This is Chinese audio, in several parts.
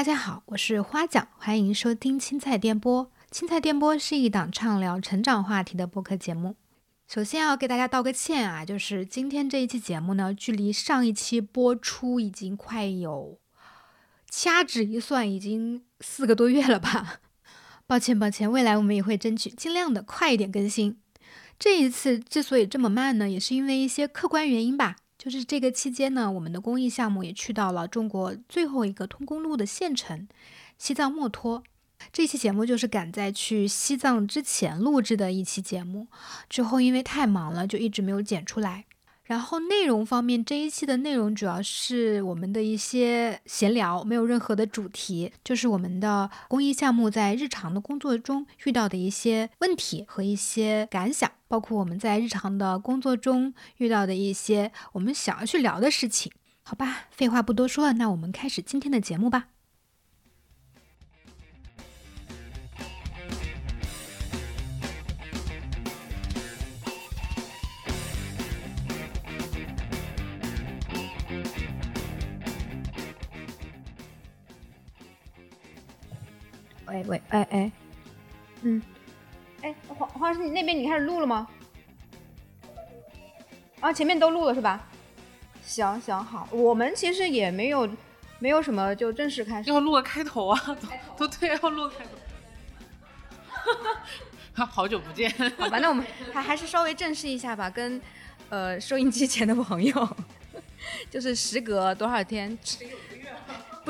大家好，我是花酱，欢迎收听青菜电波。青菜电波是一档畅聊成长话题的播客节目。首先要给大家道个歉啊，就是今天这一期节目呢，距离上一期播出已经快有掐指一算，已经四个多月了吧。抱歉抱歉，未来我们也会争取尽量的快一点更新。这一次之所以这么慢呢，也是因为一些客观原因吧。就是这个期间呢，我们的公益项目也去到了中国最后一个通公路的县城西藏墨脱。这期节目就是赶在去西藏之前录制的一期节目，之后因为太忙了，就一直没有剪出来。然后内容方面，这一期的内容主要是我们的一些闲聊，没有任何的主题，就是我们的公益项目在日常的工作中遇到的一些问题和一些感想，包括我们在日常的工作中遇到的一些我们想要去聊的事情。好吧，废话不多说，那我们开始今天的节目吧。喂喂，哎哎，嗯，哎，黄黄老师，你那边你开始录了吗？啊，前面都录了是吧？行行好，我们其实也没有没有什么就正式开始。要录个开头啊，都对，要录个开头。好久不见，好吧，那我们还还是稍微正式一下吧，跟呃收音机前的朋友，就是时隔多少天？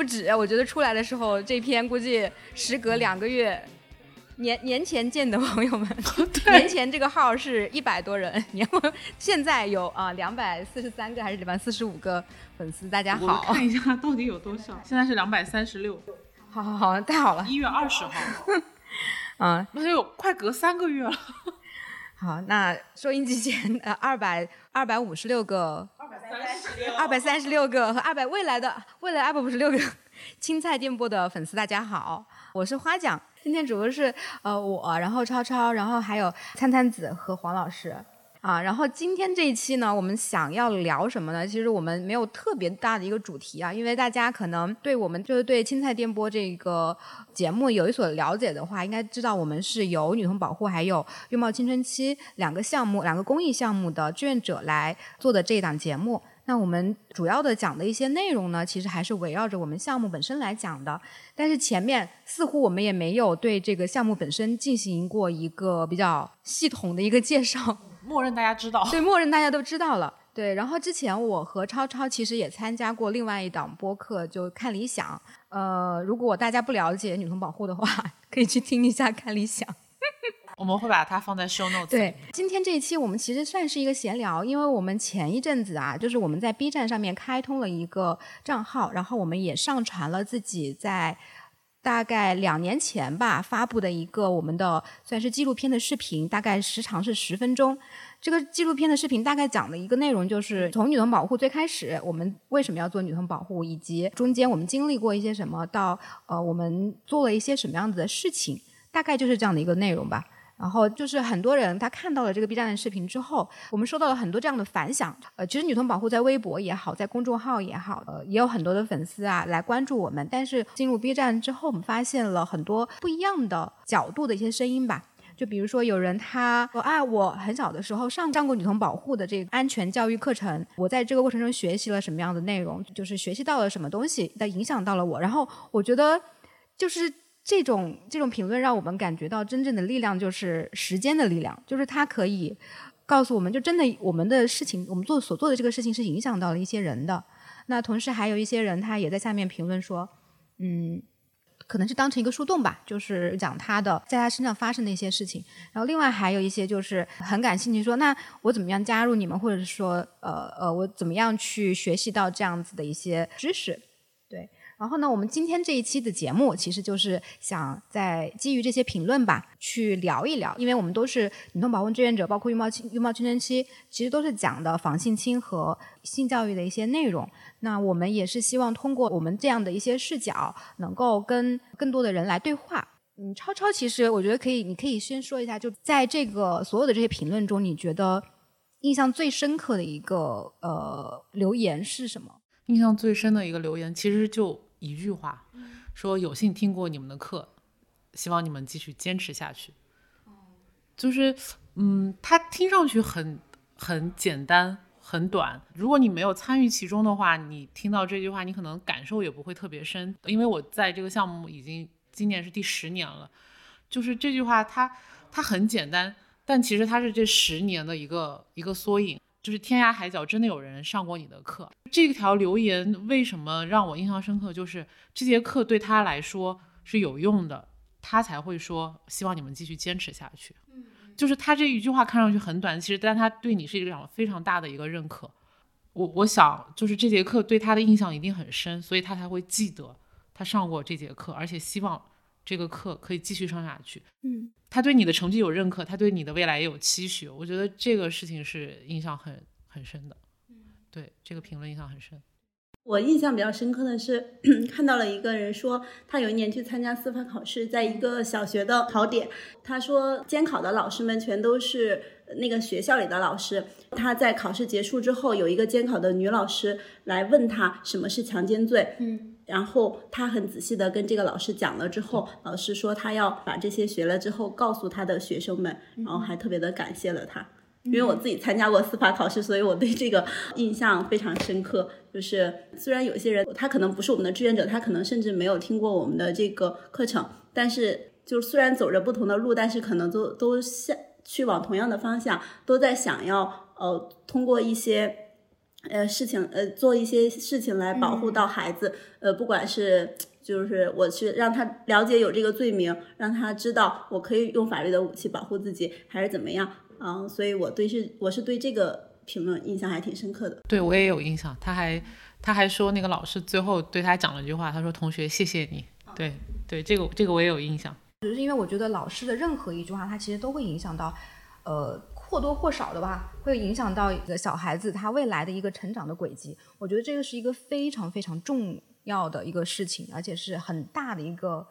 不止，我觉得出来的时候，这篇估计时隔两个月，年年前见的朋友们，年前这个号是一百多人，年后现在有啊两百四十三个还是两百四十五个粉丝？大家好，看一 下到底有多少？现在是两百三十六。好好好，太好了！一月二十号，嗯，那就快隔三个月了。好，那收音机前呃二百二百五十六个。二百三十六。个和二百未来的未来二百五十六个 青菜电波的粉丝，大家好，我是花奖。今天主播是呃我，然后超超，然后还有餐餐子和黄老师。啊。然后今天这一期呢，我们想要聊什么呢？其实我们没有特别大的一个主题啊，因为大家可能对我们就是对青菜电波这个节目有一所了解的话，应该知道我们是由女童保护还有拥抱青春期两个项目、两个公益项目的志愿者来做的这一档节目。那我们主要的讲的一些内容呢，其实还是围绕着我们项目本身来讲的。但是前面似乎我们也没有对这个项目本身进行过一个比较系统的一个介绍。默认大家知道。对，默认大家都知道了。对，然后之前我和超超其实也参加过另外一档播客，就看理想。呃，如果大家不了解女童保护的话，可以去听一下看理想。我们会把它放在 show notes。对，今天这一期我们其实算是一个闲聊，因为我们前一阵子啊，就是我们在 B 站上面开通了一个账号，然后我们也上传了自己在大概两年前吧发布的一个我们的算是纪录片的视频，大概时长是十分钟。这个纪录片的视频大概讲的一个内容就是从女童保护最开始，我们为什么要做女童保护，以及中间我们经历过一些什么，到呃我们做了一些什么样子的事情，大概就是这样的一个内容吧。然后就是很多人他看到了这个 B 站的视频之后，我们收到了很多这样的反响。呃，其实女童保护在微博也好，在公众号也好，呃，也有很多的粉丝啊来关注我们。但是进入 B 站之后，我们发现了很多不一样的角度的一些声音吧。就比如说有人他说啊，我很小的时候上上过女童保护的这个安全教育课程，我在这个过程中学习了什么样的内容，就是学习到了什么东西，的影响到了我。然后我觉得就是。这种这种评论让我们感觉到真正的力量就是时间的力量，就是它可以告诉我们就真的我们的事情，我们做所做的这个事情是影响到了一些人的。那同时还有一些人他也在下面评论说，嗯，可能是当成一个树洞吧，就是讲他的在他身上发生的一些事情。然后另外还有一些就是很感兴趣说，那我怎么样加入你们，或者说呃呃我怎么样去学习到这样子的一些知识。然后呢，我们今天这一期的节目，其实就是想在基于这些评论吧，去聊一聊，因为我们都是女童保护志愿者，包括拥抱青拥抱青春期，其实都是讲的防性侵和性教育的一些内容。那我们也是希望通过我们这样的一些视角，能够跟更多的人来对话。嗯，超超，其实我觉得可以，你可以先说一下，就在这个所有的这些评论中，你觉得印象最深刻的一个呃留言是什么？印象最深的一个留言，其实就。一句话，说有幸听过你们的课，希望你们继续坚持下去。就是，嗯，它听上去很很简单。很短，如果你没有参与其中的话，你听到这句话，你可能感受也不会特别深。因为我在这个项目已经今年是第十年了，就是这句话它它很简单，但其实它是这十年的一个一个缩影。就是天涯海角真的有人上过你的课。这条留言为什么让我印象深刻？就是这节课对他来说是有用的，他才会说希望你们继续坚持下去。就是他这一句话看上去很短，其实但他对你是一个非常大的一个认可。我我想就是这节课对他的印象一定很深，所以他才会记得他上过这节课，而且希望这个课可以继续上下去。嗯，他对你的成绩有认可，他对你的未来也有期许。我觉得这个事情是印象很很深的。对这个评论印象很深。我印象比较深刻的是，看到了一个人说，他有一年去参加司法考试，在一个小学的考点，他说监考的老师们全都是那个学校里的老师。他在考试结束之后，有一个监考的女老师来问他什么是强奸罪，嗯，然后他很仔细的跟这个老师讲了之后，老师说他要把这些学了之后告诉他的学生们，然后还特别的感谢了他。因为我自己参加过司法考试，所以我对这个印象非常深刻。就是虽然有些人他可能不是我们的志愿者，他可能甚至没有听过我们的这个课程，但是就虽然走着不同的路，但是可能都都向去往同样的方向，都在想要呃通过一些呃事情呃做一些事情来保护到孩子。呃，不管是就是我去让他了解有这个罪名，让他知道我可以用法律的武器保护自己，还是怎么样。嗯，所以我对是我是对这个评论印象还挺深刻的。对我也有印象，他还他还说那个老师最后对他讲了一句话，他说：“同学，谢谢你。”对对，这个这个我也有印象。只是因为我觉得老师的任何一句话，他其实都会影响到，呃，或多或少的吧，会影响到一个小孩子他未来的一个成长的轨迹。我觉得这个是一个非常非常重要的一个事情，而且是很大的一个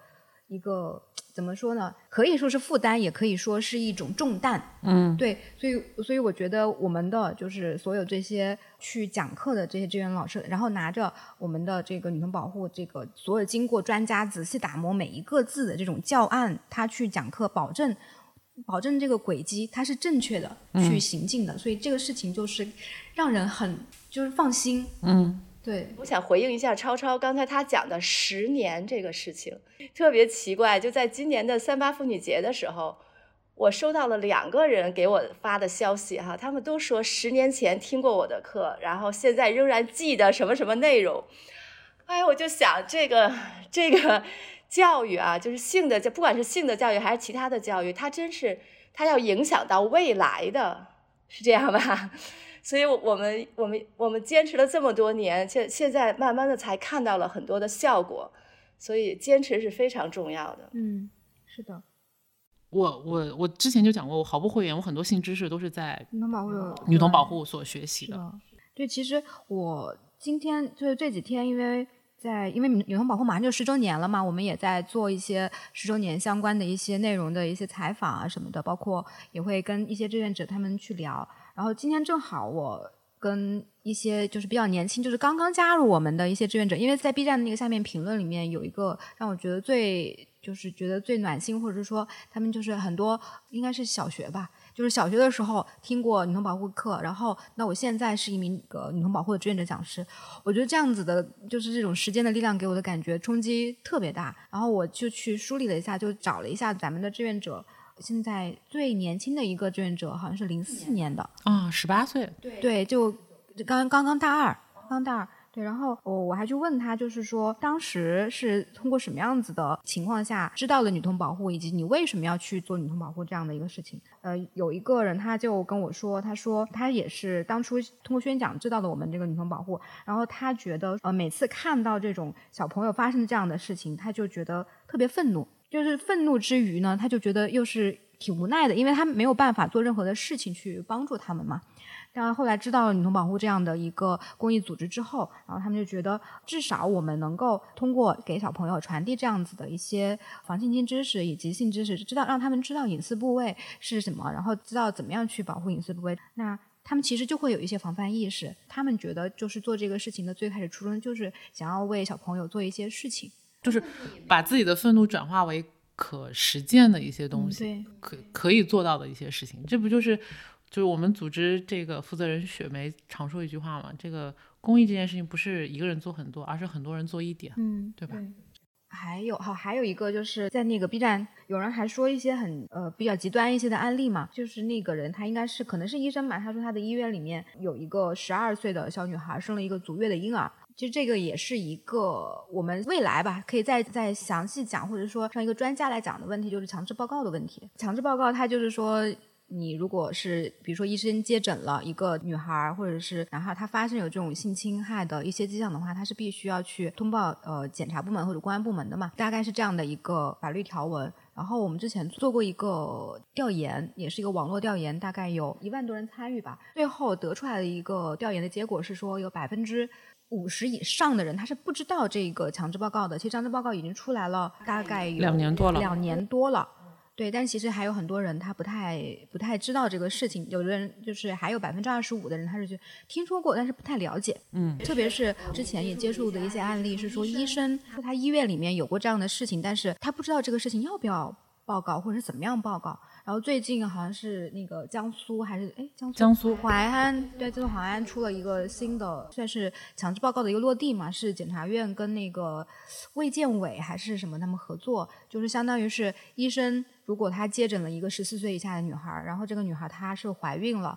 一个。怎么说呢？可以说是负担，也可以说是一种重担。嗯，对，所以所以我觉得我们的就是所有这些去讲课的这些志愿老师，然后拿着我们的这个女童保护这个所有经过专家仔细打磨每一个字的这种教案，他去讲课，保证保证这个轨迹它是正确的去行进的。所以这个事情就是让人很就是放心。嗯。对，我想回应一下超超刚才他讲的十年这个事情，特别奇怪。就在今年的三八妇女节的时候，我收到了两个人给我发的消息哈，他们都说十年前听过我的课，然后现在仍然记得什么什么内容。哎，我就想这个这个教育啊，就是性的教，不管是性的教育还是其他的教育，它真是它要影响到未来的，是这样吧？所以，我们我们我们坚持了这么多年，现现在慢慢的才看到了很多的效果，所以坚持是非常重要的。嗯，是的。我我我之前就讲过，我毫不讳言，我很多性知识都是在女童保护女童保护所学习的。对，其实我今天就是这几天，因为在因为女童保护马上就十周年了嘛，我们也在做一些十周年相关的一些内容的一些采访啊什么的，包括也会跟一些志愿者他们去聊。然后今天正好我跟一些就是比较年轻，就是刚刚加入我们的一些志愿者，因为在 B 站的那个下面评论里面有一个让我觉得最就是觉得最暖心，或者是说他们就是很多应该是小学吧，就是小学的时候听过女童保护课，然后那我现在是一名个女童保护的志愿者讲师，我觉得这样子的就是这种时间的力量给我的感觉冲击特别大，然后我就去梳理了一下，就找了一下咱们的志愿者。现在最年轻的一个志愿者好像是零四年的啊，十八岁。对，就刚刚刚大二，刚大二。然后我我还去问他，就是说当时是通过什么样子的情况下知道了女童保护，以及你为什么要去做女童保护这样的一个事情。呃，有一个人他就跟我说，他说他也是当初通过宣讲知道了我们这个女童保护，然后他觉得呃每次看到这种小朋友发生这样的事情，他就觉得特别愤怒。就是愤怒之余呢，他就觉得又是挺无奈的，因为他没有办法做任何的事情去帮助他们嘛。但后来知道了女童保护这样的一个公益组织之后，然后他们就觉得，至少我们能够通过给小朋友传递这样子的一些防性侵知识以及性知识，知道让他们知道隐私部位是什么，然后知道怎么样去保护隐私部位。那他们其实就会有一些防范意识。他们觉得就是做这个事情的最开始初衷就是想要为小朋友做一些事情，就是把自己的愤怒转化为可实践的一些东西，对，可可以做到的一些事情。这不就是就是我们组织这个负责人雪梅常说一句话嘛？这个公益这件事情不是一个人做很多，而是很多人做一点，嗯，对吧？还有好，还有一个就是在那个 B 站，有人还说一些很呃比较极端一些的案例嘛，就是那个人他应该是可能是医生吧，他说他的医院里面有一个十二岁的小女孩生了一个足月的婴儿，其实这个也是一个我们未来吧可以再再详细讲，或者说让一个专家来讲的问题，就是强制报告的问题。强制报告它就是说。你如果是比如说医生接诊了一个女孩，或者是男孩，他发现有这种性侵害的一些迹象的话，他是必须要去通报呃检察部门或者公安部门的嘛，大概是这样的一个法律条文。然后我们之前做过一个调研，也是一个网络调研，大概有一万多人参与吧。最后得出来的一个调研的结果是说，有百分之五十以上的人他是不知道这个强制报告的。其实强制报告已经出来了，大概有两年多了，两年多了。对，但其实还有很多人他不太不太知道这个事情，有的人就是还有百分之二十五的人他是去听说过，但是不太了解。嗯，特别是之前也接触的一些案例是说，医生说他医院里面有过这样的事情，但是他不知道这个事情要不要报告或者是怎么样报告。然后最近好像是那个江苏还是哎江苏江苏淮安对，江苏淮安出了一个新的算是强制报告的一个落地嘛，是检察院跟那个卫健委还是什么他们合作，就是相当于是医生。如果他接诊了一个十四岁以下的女孩，然后这个女孩她是怀孕了，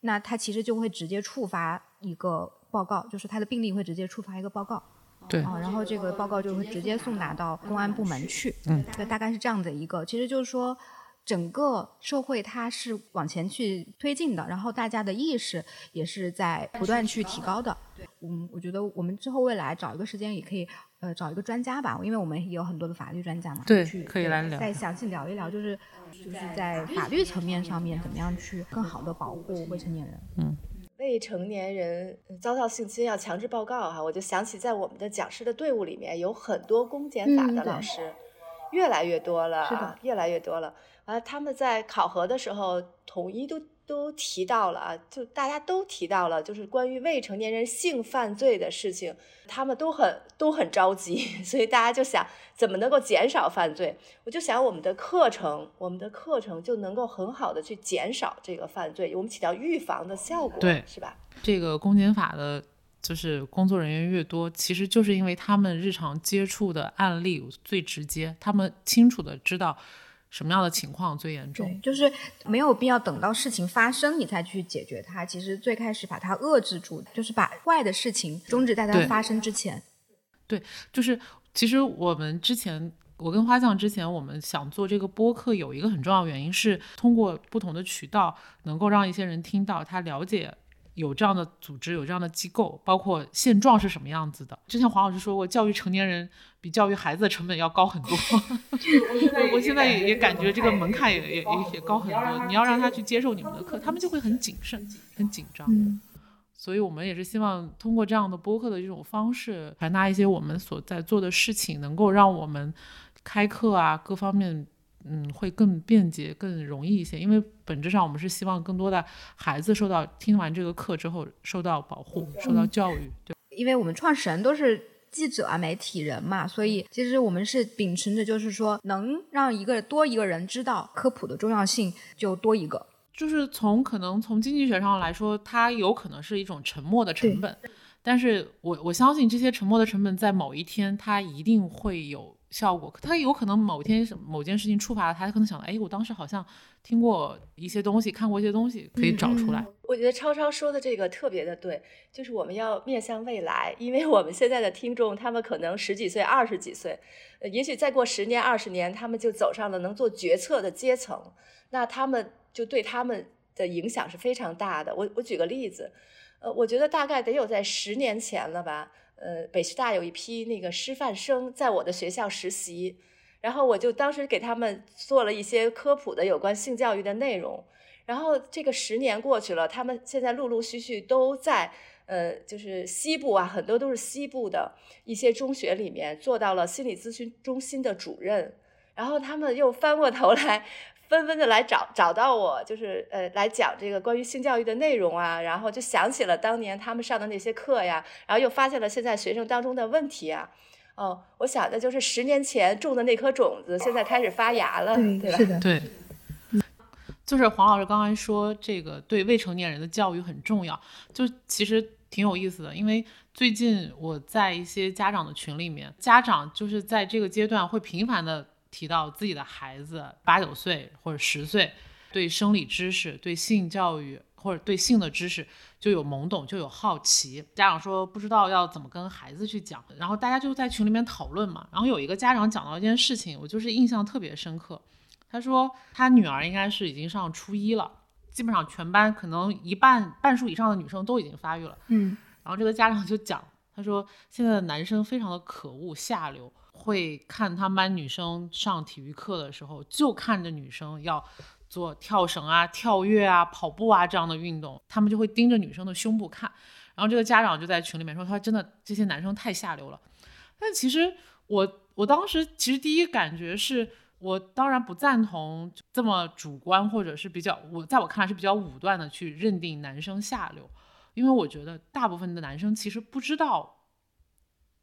那她其实就会直接触发一个报告，就是她的病例会直接触发一个报告，对，啊，然后这个报告就会直接送达到公安部门去，嗯，对，大概是这样的一个，其实就是说整个社会它是往前去推进的，然后大家的意识也是在不断去提高的，对。嗯，我觉得我们之后未来找一个时间也可以。呃，找一个专家吧，因为我们也有很多的法律专家嘛，对，去可以来聊，再详细聊一聊，就是就是在法律层面上面怎么样去更好的保护未成年人。嗯，未成年人遭到性侵要强制报告哈，我就想起在我们的讲师的队伍里面有很多公检法的老师，越来越多了，是的，越来越多了。完了，他们在考核的时候统一都。都提到了啊，就大家都提到了，就是关于未成年人性犯罪的事情，他们都很都很着急，所以大家就想怎么能够减少犯罪。我就想我们的课程，我们的课程就能够很好的去减少这个犯罪，我们起到预防的效果，对，是吧？这个公检法的，就是工作人员越多，其实就是因为他们日常接触的案例最直接，他们清楚的知道。什么样的情况最严重？就是没有必要等到事情发生你才去解决它。其实最开始把它遏制住，就是把坏的事情终止在它发生之前。对，就是其实我们之前，我跟花匠之前，我们想做这个播客，有一个很重要原因是通过不同的渠道，能够让一些人听到，他了解。有这样的组织，有这样的机构，包括现状是什么样子的。之前黄老师说过，教育成年人比教育孩子的成本要高很多。我我现在也也感觉这个门槛也也也也高很多。你要让他去接受你们的课，他们就会很谨慎、很紧张。所以我们也是希望通过这样的播客的这种方式，传达一些我们所在做的事情，能够让我们开课啊各方面。嗯，会更便捷、更容易一些，因为本质上我们是希望更多的孩子受到听完这个课之后受到保护、受到教育。对，因为我们创始人都是记者啊、媒体人嘛，所以其实我们是秉承着，就是说能让一个多一个人知道科普的重要性，就多一个。就是从可能从经济学上来说，它有可能是一种沉默的成本，但是我我相信这些沉默的成本在某一天它一定会有。效果，他有可能某天某件事情触发了他，他可能想到，哎，我当时好像听过一些东西，看过一些东西，可以找出来。我觉得超超说的这个特别的对，就是我们要面向未来，因为我们现在的听众，他们可能十几岁、二十几岁，呃，也许再过十年、二十年，他们就走上了能做决策的阶层，那他们就对他们的影响是非常大的。我我举个例子，呃，我觉得大概得有在十年前了吧。呃，北师大有一批那个师范生在我的学校实习，然后我就当时给他们做了一些科普的有关性教育的内容。然后这个十年过去了，他们现在陆陆续续都在呃，就是西部啊，很多都是西部的一些中学里面做到了心理咨询中心的主任。然后他们又翻过头来纷纷的来找找到我，就是呃来讲这个关于性教育的内容啊，然后就想起了当年他们上的那些课呀，然后又发现了现在学生当中的问题啊。哦，我想的就是十年前种的那颗种子，现在开始发芽了，对吧？是的，对，就是黄老师刚才说这个对未成年人的教育很重要，就其实挺有意思的，因为最近我在一些家长的群里面，家长就是在这个阶段会频繁的提到自己的孩子八九岁或者十岁对生理知识、对性教育或者对性的知识就有懵懂，就有好奇。家长说不知道要怎么跟孩子去讲，然后大家就在群里面讨论嘛。然后有一个家长讲到一件事情，我就是印象特别深刻。他说他女儿应该是已经上初一了，基本上全班可能一半半数以上的女生都已经发育了。嗯，然后这个家长就讲，他说现在的男生非常的可恶下流，会看他们班女生上体育课的时候，就看着女生要做跳绳啊、跳跃啊、跑步啊这样的运动，他们就会盯着女生的胸部看。然后这个家长就在群里面说，他真的这些男生太下流了。但其实我我当时其实第一感觉是。我当然不赞同这么主观，或者是比较我在我看来是比较武断的去认定男生下流，因为我觉得大部分的男生其实不知道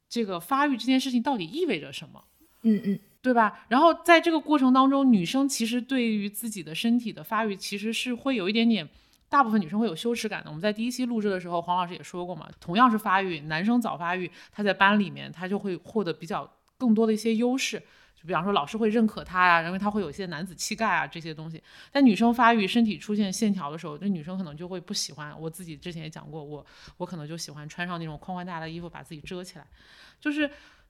这个发育这件事情到底意味着什么，嗯嗯，对吧？然后在这个过程当中，女生其实对于自己的身体的发育其实是会有一点点，大部分女生会有羞耻感的。我们在第一期录制的时候，黄老师也说过嘛，同样是发育，男生早发育，他在班里面他就会获得比较更多的一些优势。就比方说，老师会认可他呀，认为他会有一些男子气概啊这些东西。但女生发育、身体出现线条的时候，那女生可能就会不喜欢。我自己之前也讲过，我我可能就喜欢穿上那种宽宽大大的衣服，把自己遮起来。就是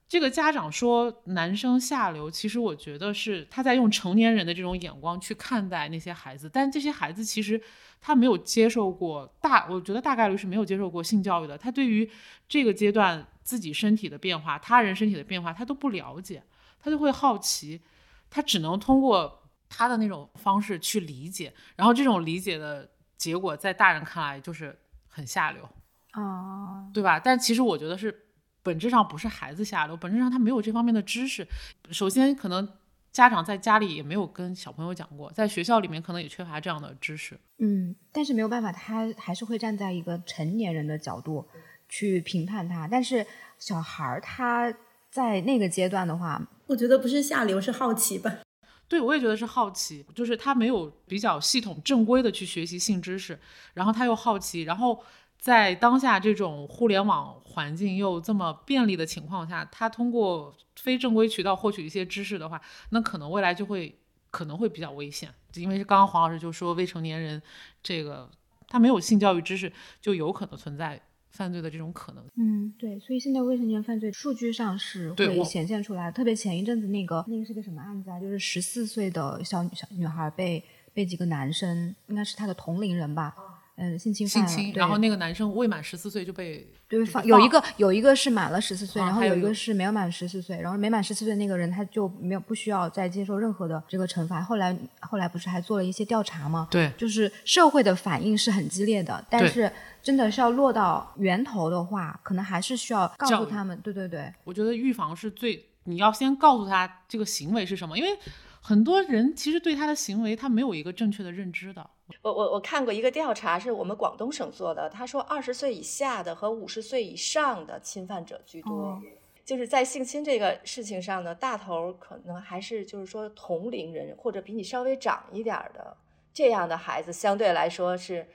这个家长说男生下流，其实我觉得是他在用成年人的这种眼光去看待那些孩子。但这些孩子其实他没有接受过大，我觉得大概率是没有接受过性教育的。他对于这个阶段自己身体的变化、他人身体的变化，他都不了解。他就会好奇，他只能通过他的那种方式去理解，然后这种理解的结果在大人看来就是很下流，哦，对吧？但其实我觉得是本质上不是孩子下流，本质上他没有这方面的知识。首先，可能家长在家里也没有跟小朋友讲过，在学校里面可能也缺乏这样的知识。嗯，但是没有办法，他还是会站在一个成年人的角度去评判他。但是小孩儿他在那个阶段的话。我觉得不是下流，是好奇吧。对，我也觉得是好奇，就是他没有比较系统、正规的去学习性知识，然后他又好奇，然后在当下这种互联网环境又这么便利的情况下，他通过非正规渠道获取一些知识的话，那可能未来就会可能会比较危险，因为刚刚黄老师就说未成年人这个他没有性教育知识，就有可能存在。犯罪的这种可能，嗯，对，所以现在未成年犯罪数据上是会显现出来，特别前一阵子那个那个是个什么案子啊？就是十四岁的小女小女孩被被几个男生，应该是她的同龄人吧。嗯，性侵犯，然后那个男生未满十四岁就被对放有一个有一个是满了十四岁，然后有一个是没有满十四岁，然后没满十四岁那个人他就没有不需要再接受任何的这个惩罚。后来后来不是还做了一些调查吗？对，就是社会的反应是很激烈的，但是真的是要落到源头的话，可能还是需要告诉他们。对对对，我觉得预防是最，你要先告诉他这个行为是什么，因为很多人其实对他的行为他没有一个正确的认知的。我我我看过一个调查，是我们广东省做的。他说，二十岁以下的和五十岁以上的侵犯者居多，就是在性侵这个事情上呢，大头可能还是就是说同龄人或者比你稍微长一点的这样的孩子，相对来说是。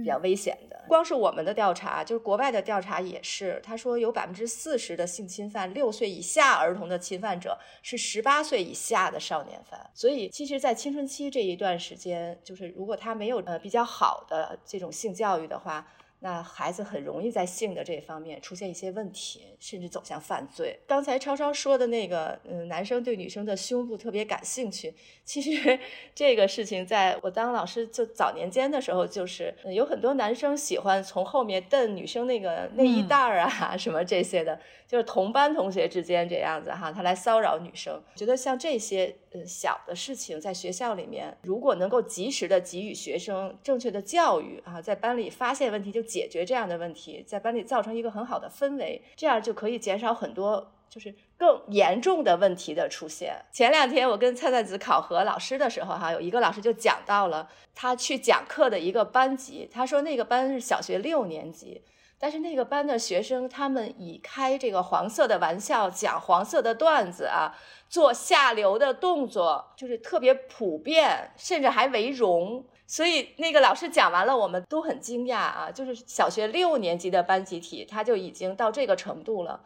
比较危险的，光是我们的调查，就是国外的调查也是，他说有百分之四十的性侵犯，六岁以下儿童的侵犯者是十八岁以下的少年犯。所以，其实，在青春期这一段时间，就是如果他没有呃比较好的这种性教育的话。那孩子很容易在性的这方面出现一些问题，甚至走向犯罪。刚才超超说的那个，嗯，男生对女生的胸部特别感兴趣。其实 这个事情，在我当老师就早年间的时候，就是有很多男生喜欢从后面蹬女生那个内衣带儿啊，什么这些的，就是同班同学之间这样子哈，他来骚扰女生。觉得像这些呃小的事情，在学校里面，如果能够及时的给予学生正确的教育啊，在班里发现问题就。解决这样的问题，在班里造成一个很好的氛围，这样就可以减少很多就是更严重的问题的出现。前两天我跟灿灿子考核老师的时候，哈，有一个老师就讲到了他去讲课的一个班级，他说那个班是小学六年级，但是那个班的学生他们以开这个黄色的玩笑、讲黄色的段子啊，做下流的动作，就是特别普遍，甚至还为荣。所以那个老师讲完了，我们都很惊讶啊！就是小学六年级的班集体，他就已经到这个程度了。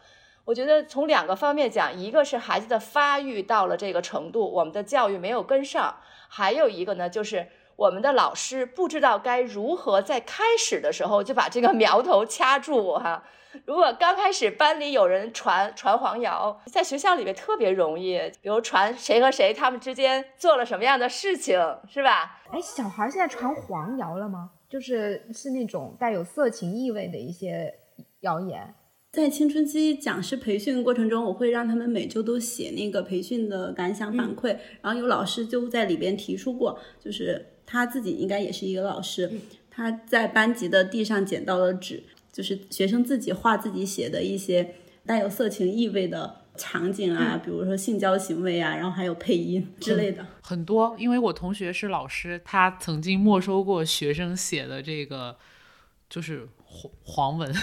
我觉得从两个方面讲，一个是孩子的发育到了这个程度，我们的教育没有跟上；还有一个呢，就是我们的老师不知道该如何在开始的时候就把这个苗头掐住哈。如果刚开始班里有人传传黄谣，在学校里面特别容易，比如传谁和谁他们之间做了什么样的事情，是吧？哎，小孩现在传黄谣了吗？就是是那种带有色情意味的一些谣言。在青春期讲师培训过程中，我会让他们每周都写那个培训的感想反馈，然后有老师就在里边提出过，就是他自己应该也是一个老师，他在班级的地上捡到了纸。就是学生自己画自己写的一些带有色情意味的场景啊，比如说性交行为啊，然后还有配音之类的，很多。因为我同学是老师，他曾经没收过学生写的这个就是黄黄文，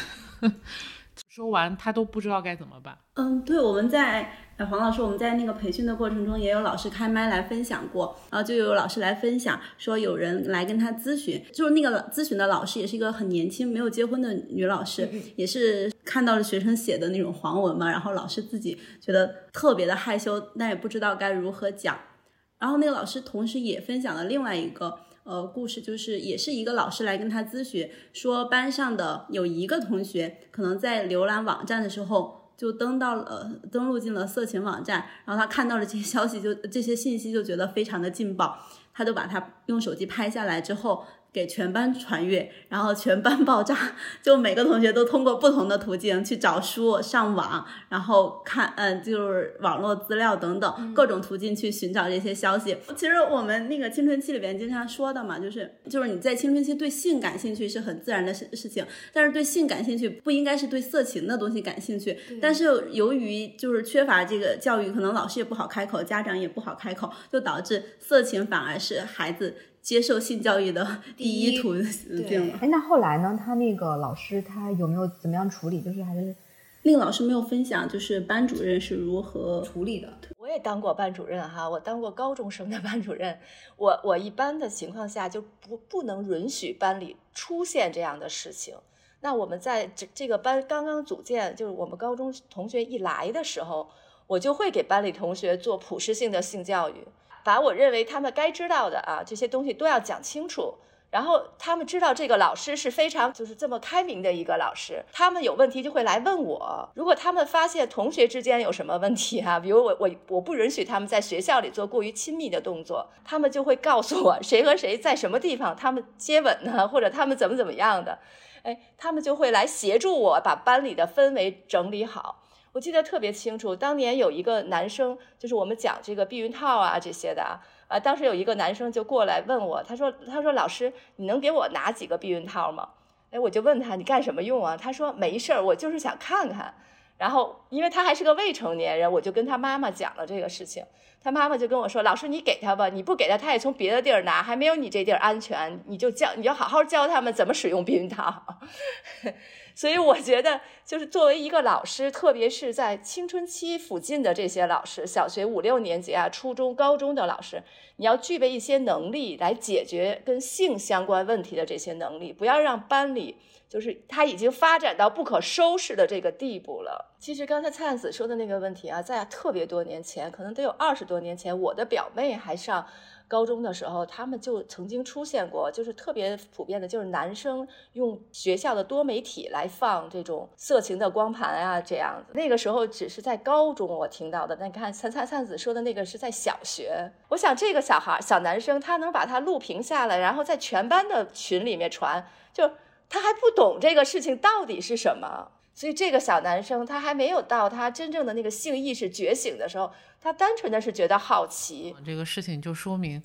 说完他都不知道该怎么办。嗯，对，我们在。呃，黄老师，我们在那个培训的过程中，也有老师开麦来分享过，然后就有老师来分享说，有人来跟他咨询，就是那个咨询的老师也是一个很年轻、没有结婚的女老师，也是看到了学生写的那种黄文嘛，然后老师自己觉得特别的害羞，但也不知道该如何讲。然后那个老师同时也分享了另外一个呃故事，就是也是一个老师来跟他咨询，说班上的有一个同学可能在浏览网站的时候。就登到了，登录进了色情网站，然后他看到了这些消息，就这些信息，就觉得非常的劲爆，他就把他用手机拍下来之后。给全班传阅，然后全班爆炸，就每个同学都通过不同的途径去找书、上网，然后看，嗯，就是网络资料等等各种途径去寻找这些消息。其实我们那个青春期里边经常说的嘛，就是就是你在青春期对性感兴趣是很自然的事事情，但是对性感兴趣不应该是对色情的东西感兴趣。但是由于就是缺乏这个教育，可能老师也不好开口，家长也不好开口，就导致色情反而是孩子。接受性教育的第一途径 了。哎，那后来呢？他那个老师他有没有怎么样处理？就是还是那个老师没有分享，就是班主任是如何处理的。我也当过班主任哈，我当过高中生的班主任。我我一般的情况下就不不能允许班里出现这样的事情。那我们在这这个班刚刚组建，就是我们高中同学一来的时候，我就会给班里同学做普适性的性教育。把我认为他们该知道的啊这些东西都要讲清楚，然后他们知道这个老师是非常就是这么开明的一个老师，他们有问题就会来问我。如果他们发现同学之间有什么问题哈，比如我我我不允许他们在学校里做过于亲密的动作，他们就会告诉我谁和谁在什么地方他们接吻呢，或者他们怎么怎么样的，哎，他们就会来协助我把班里的氛围整理好。我记得特别清楚，当年有一个男生，就是我们讲这个避孕套啊这些的啊，啊，当时有一个男生就过来问我，他说，他说老师，你能给我拿几个避孕套吗？哎，我就问他，你干什么用啊？他说没事儿，我就是想看看。然后因为他还是个未成年人，我就跟他妈妈讲了这个事情，他妈妈就跟我说，老师你给他吧，你不给他，他也从别的地儿拿，还没有你这地儿安全，你就教，你要好好教他们怎么使用避孕套。所以我觉得，就是作为一个老师，特别是在青春期附近的这些老师，小学五六年级啊、初中、高中的老师，你要具备一些能力来解决跟性相关问题的这些能力，不要让班里就是他已经发展到不可收拾的这个地步了。其实刚才灿子说的那个问题啊，在特别多年前，可能得有二十多年前，我的表妹还上。高中的时候，他们就曾经出现过，就是特别普遍的，就是男生用学校的多媒体来放这种色情的光盘啊，这样子。那个时候只是在高中我听到的，那你看灿灿灿子说的那个是在小学。我想这个小孩小男生他能把它录屏下来，然后在全班的群里面传，就他还不懂这个事情到底是什么。所以这个小男生他还没有到他真正的那个性意识觉醒的时候，他单纯的是觉得好奇。这个事情就说明，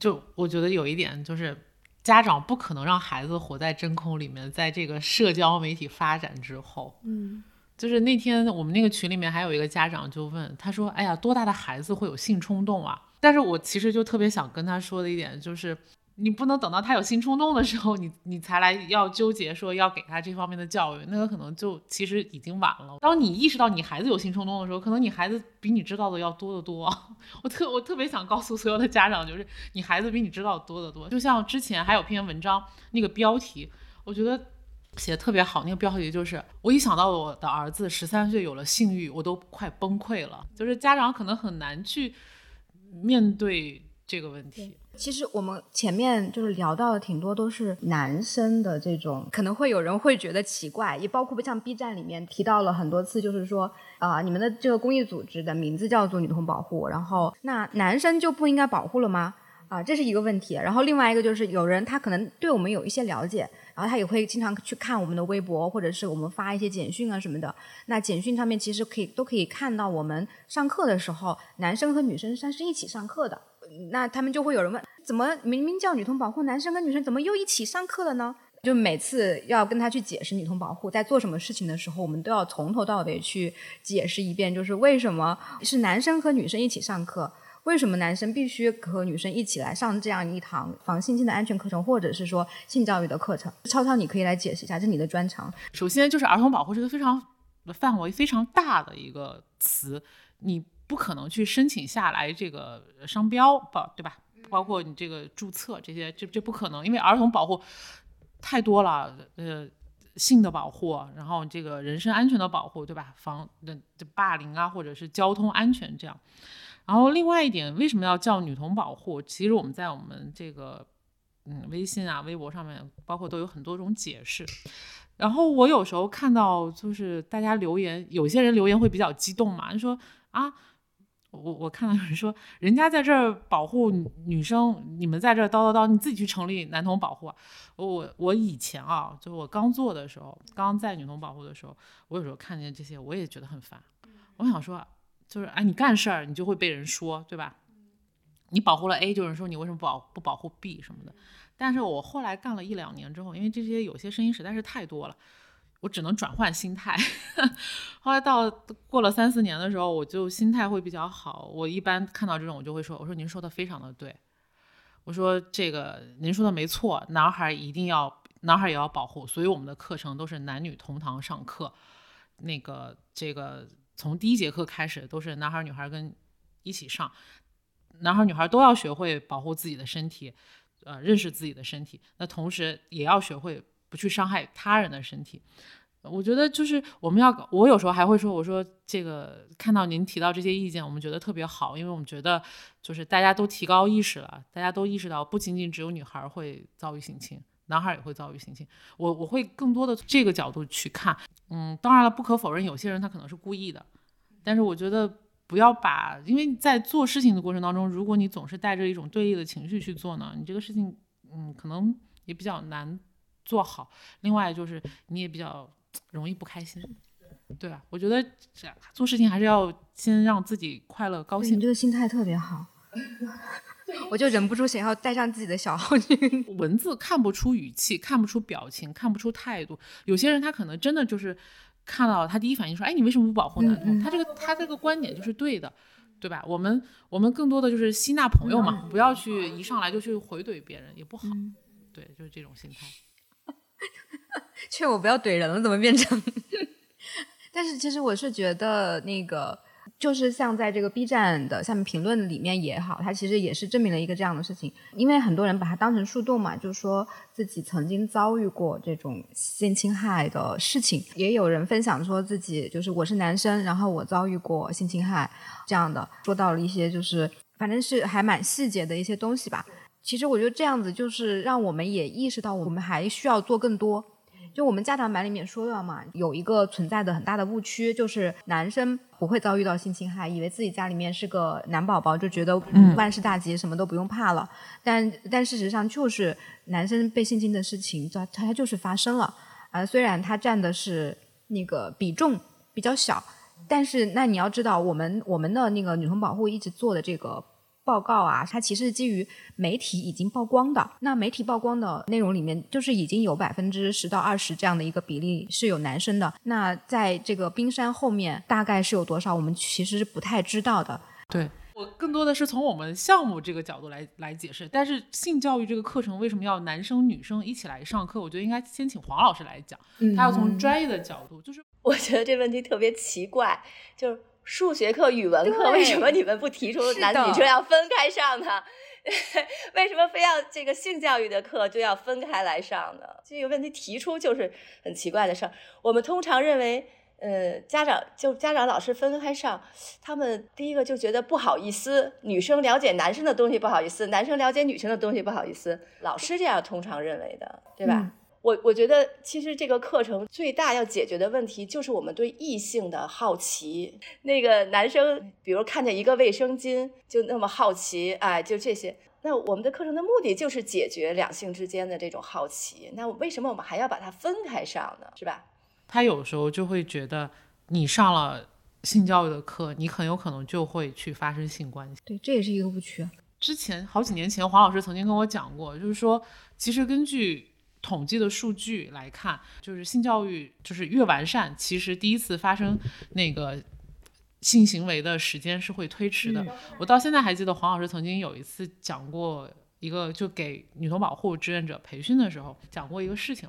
就我觉得有一点就是，家长不可能让孩子活在真空里面，在这个社交媒体发展之后，嗯，就是那天我们那个群里面还有一个家长就问，他说：“哎呀，多大的孩子会有性冲动啊？”但是我其实就特别想跟他说的一点就是。你不能等到他有性冲动的时候，你你才来要纠结说要给他这方面的教育，那个可能就其实已经晚了。当你意识到你孩子有性冲动的时候，可能你孩子比你知道的要多得多。我特我特别想告诉所有的家长，就是你孩子比你知道多得多。就像之前还有篇文章，那个标题我觉得写的特别好，那个标题就是我一想到我的儿子十三岁有了性欲，我都快崩溃了。就是家长可能很难去面对这个问题。其实我们前面就是聊到的挺多都是男生的这种，可能会有人会觉得奇怪，也包括不像 B 站里面提到了很多次，就是说啊，你们的这个公益组织的名字叫做女童保护，然后那男生就不应该保护了吗？啊，这是一个问题。然后另外一个就是有人他可能对我们有一些了解，然后他也会经常去看我们的微博，或者是我们发一些简讯啊什么的。那简讯上面其实可以都可以看到我们上课的时候，男生和女生他是一起上课的。那他们就会有人问，怎么明明叫女童保护，男生跟女生怎么又一起上课了呢？就每次要跟他去解释女童保护在做什么事情的时候，我们都要从头到尾去解释一遍，就是为什么是男生和女生一起上课，为什么男生必须和女生一起来上这样一堂防性侵的安全课程，或者是说性教育的课程。超超，你可以来解释一下，这是你的专长。首先就是儿童保护是一个非常范围非常大的一个词，你。不可能去申请下来这个商标，不对吧？包括你这个注册这些，这这不可能，因为儿童保护太多了，呃，性的保护，然后这个人身安全的保护，对吧？防的霸凌啊，或者是交通安全这样。然后另外一点，为什么要叫女童保护？其实我们在我们这个嗯微信啊、微博上面，包括都有很多种解释。然后我有时候看到就是大家留言，有些人留言会比较激动嘛，就说啊。我我看到有人说，人家在这儿保护女生，你们在这儿叨叨叨，你自己去成立男童保护。我我以前啊，就我刚做的时候，刚在女童保护的时候，我有时候看见这些，我也觉得很烦。我想说，就是哎，你干事儿，你就会被人说，对吧？你保护了 A，就有人说你为什么保不保护 B 什么的。但是我后来干了一两年之后，因为这些有些声音实在是太多了。我只能转换心态，后来到过了三四年的时候，我就心态会比较好。我一般看到这种，我就会说：“我说您说的非常的对，我说这个您说的没错，男孩一定要，男孩也要保护。所以我们的课程都是男女同堂上课，那个这个从第一节课开始都是男孩女孩跟一起上，男孩女孩都要学会保护自己的身体，呃，认识自己的身体。那同时也要学会。”不去伤害他人的身体，我觉得就是我们要，我有时候还会说，我说这个看到您提到这些意见，我们觉得特别好，因为我们觉得就是大家都提高意识了，大家都意识到不仅仅只有女孩会遭遇性侵，男孩也会遭遇性侵。我我会更多的这个角度去看，嗯，当然了，不可否认有些人他可能是故意的，但是我觉得不要把，因为在做事情的过程当中，如果你总是带着一种对立的情绪去做呢，你这个事情，嗯，可能也比较难。做好，另外就是你也比较容易不开心，对吧？我觉得做事情还是要先让自己快乐高兴。你这个心态特别好，我就忍不住想要带上自己的小号去。文字看不出语气，看不出表情，看不出态度。有些人他可能真的就是看到他第一反应说：“哎，你为什么不保护男童？”他这个他这个观点就是对的，对吧？我们我们更多的就是吸纳朋友嘛，不要去一上来就去回怼别人，也不好。对，就是这种心态。劝我不要怼人了，怎么变成？但是其实我是觉得，那个就是像在这个 B 站的下面评论里面也好，它其实也是证明了一个这样的事情。因为很多人把它当成树洞嘛，就说自己曾经遭遇过这种性侵害的事情，也有人分享说自己就是我是男生，然后我遭遇过性侵害这样的，说到了一些就是反正是还蛮细节的一些东西吧。其实我觉得这样子就是让我们也意识到，我们还需要做更多。就我们家长版里面说了嘛，有一个存在的很大的误区，就是男生不会遭遇到性侵害，以为自己家里面是个男宝宝，就觉得万事大吉，什么都不用怕了。但但事实上，就是男生被性侵的事情，它它就是发生了。啊，虽然它占的是那个比重比较小，但是那你要知道，我们我们的那个女童保护一直做的这个。报告啊，它其实是基于媒体已经曝光的。那媒体曝光的内容里面，就是已经有百分之十到二十这样的一个比例是有男生的。那在这个冰山后面大概是有多少，我们其实是不太知道的。对我更多的是从我们项目这个角度来来解释。但是性教育这个课程为什么要男生女生一起来上课？我觉得应该先请黄老师来讲，他要从专业的角度，就是我觉得这问题特别奇怪，就是。数学课、语文课，为什么你们不提出男女生要分开上呢？为什么非要这个性教育的课就要分开来上呢？这个问题提出就是很奇怪的事儿。我们通常认为，呃，家长就家长老师分开上，他们第一个就觉得不好意思，女生了解男生的东西不好意思，男生了解女生的东西不好意思，老师这样通常认为的，对吧？我我觉得其实这个课程最大要解决的问题就是我们对异性的好奇。那个男生，比如看见一个卫生巾就那么好奇，哎，就这些。那我们的课程的目的就是解决两性之间的这种好奇。那为什么我们还要把它分开上呢？是吧？他有时候就会觉得，你上了性教育的课，你很有可能就会去发生性关系。对，这也是一个误区。之前好几年前，黄老师曾经跟我讲过，就是说，其实根据。统计的数据来看，就是性教育就是越完善，其实第一次发生那个性行为的时间是会推迟的。我到现在还记得黄老师曾经有一次讲过一个，就给女童保护志愿者培训的时候讲过一个事情。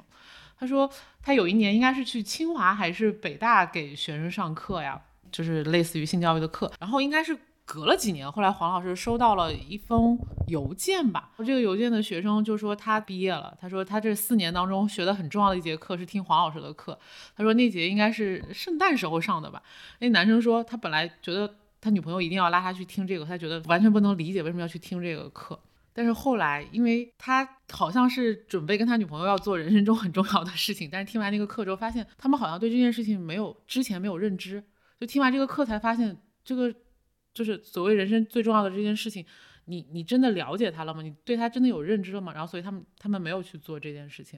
他说他有一年应该是去清华还是北大给学生上课呀，就是类似于性教育的课，然后应该是。隔了几年，后来黄老师收到了一封邮件吧。这个邮件的学生就说他毕业了。他说他这四年当中学的很重要的一节课是听黄老师的课。他说那节应该是圣诞时候上的吧。那男生说他本来觉得他女朋友一定要拉他去听这个，他觉得完全不能理解为什么要去听这个课。但是后来，因为他好像是准备跟他女朋友要做人生中很重要的事情，但是听完那个课之后，发现他们好像对这件事情没有之前没有认知。就听完这个课才发现这个。就是所谓人生最重要的这件事情，你你真的了解他了吗？你对他真的有认知了吗？然后所以他们他们没有去做这件事情，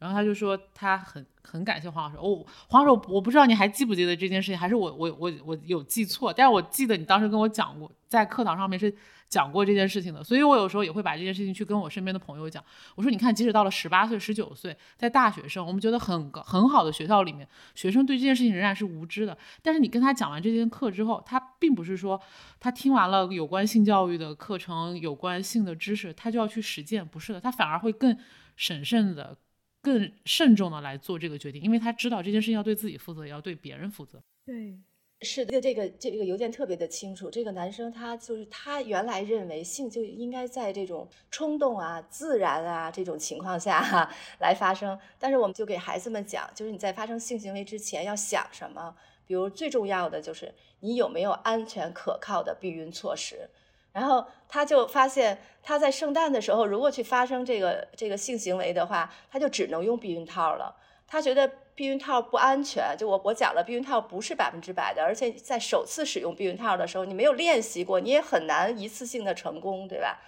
然后他就说他很很感谢黄老师。哦，黄老师，我不知道你还记不记得这件事情，还是我我我我有记错？但是我记得你当时跟我讲过，在课堂上面是。讲过这件事情的，所以我有时候也会把这件事情去跟我身边的朋友讲。我说，你看，即使到了十八岁、十九岁，在大学生，我们觉得很很好的学校里面，学生对这件事情仍然是无知的。但是你跟他讲完这节课之后，他并不是说他听完了有关性教育的课程、有关性的知识，他就要去实践，不是的，他反而会更审慎的、更慎重的来做这个决定，因为他知道这件事情要对自己负责，也要对别人负责。对。是的，这个这个邮件特别的清楚。这个男生他就是他原来认为性就应该在这种冲动啊、自然啊这种情况下哈来发生。但是我们就给孩子们讲，就是你在发生性行为之前要想什么，比如最重要的就是你有没有安全可靠的避孕措施。然后他就发现他在圣诞的时候如果去发生这个这个性行为的话，他就只能用避孕套了。他觉得避孕套不安全，就我我讲了，避孕套不是百分之百的，而且在首次使用避孕套的时候，你没有练习过，你也很难一次性的成功，对吧？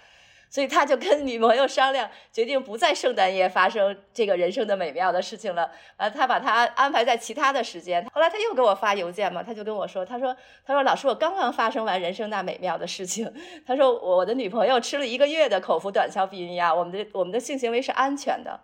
所以他就跟女朋友商量，决定不在圣诞夜发生这个人生的美妙的事情了。呃，他把他安排在其他的时间。后来他又给我发邮件嘛，他就跟我说，他说，他说老师，我刚刚发生完人生那美妙的事情。他说我的女朋友吃了一个月的口服短效避孕药，我们的我们的性行为是安全的。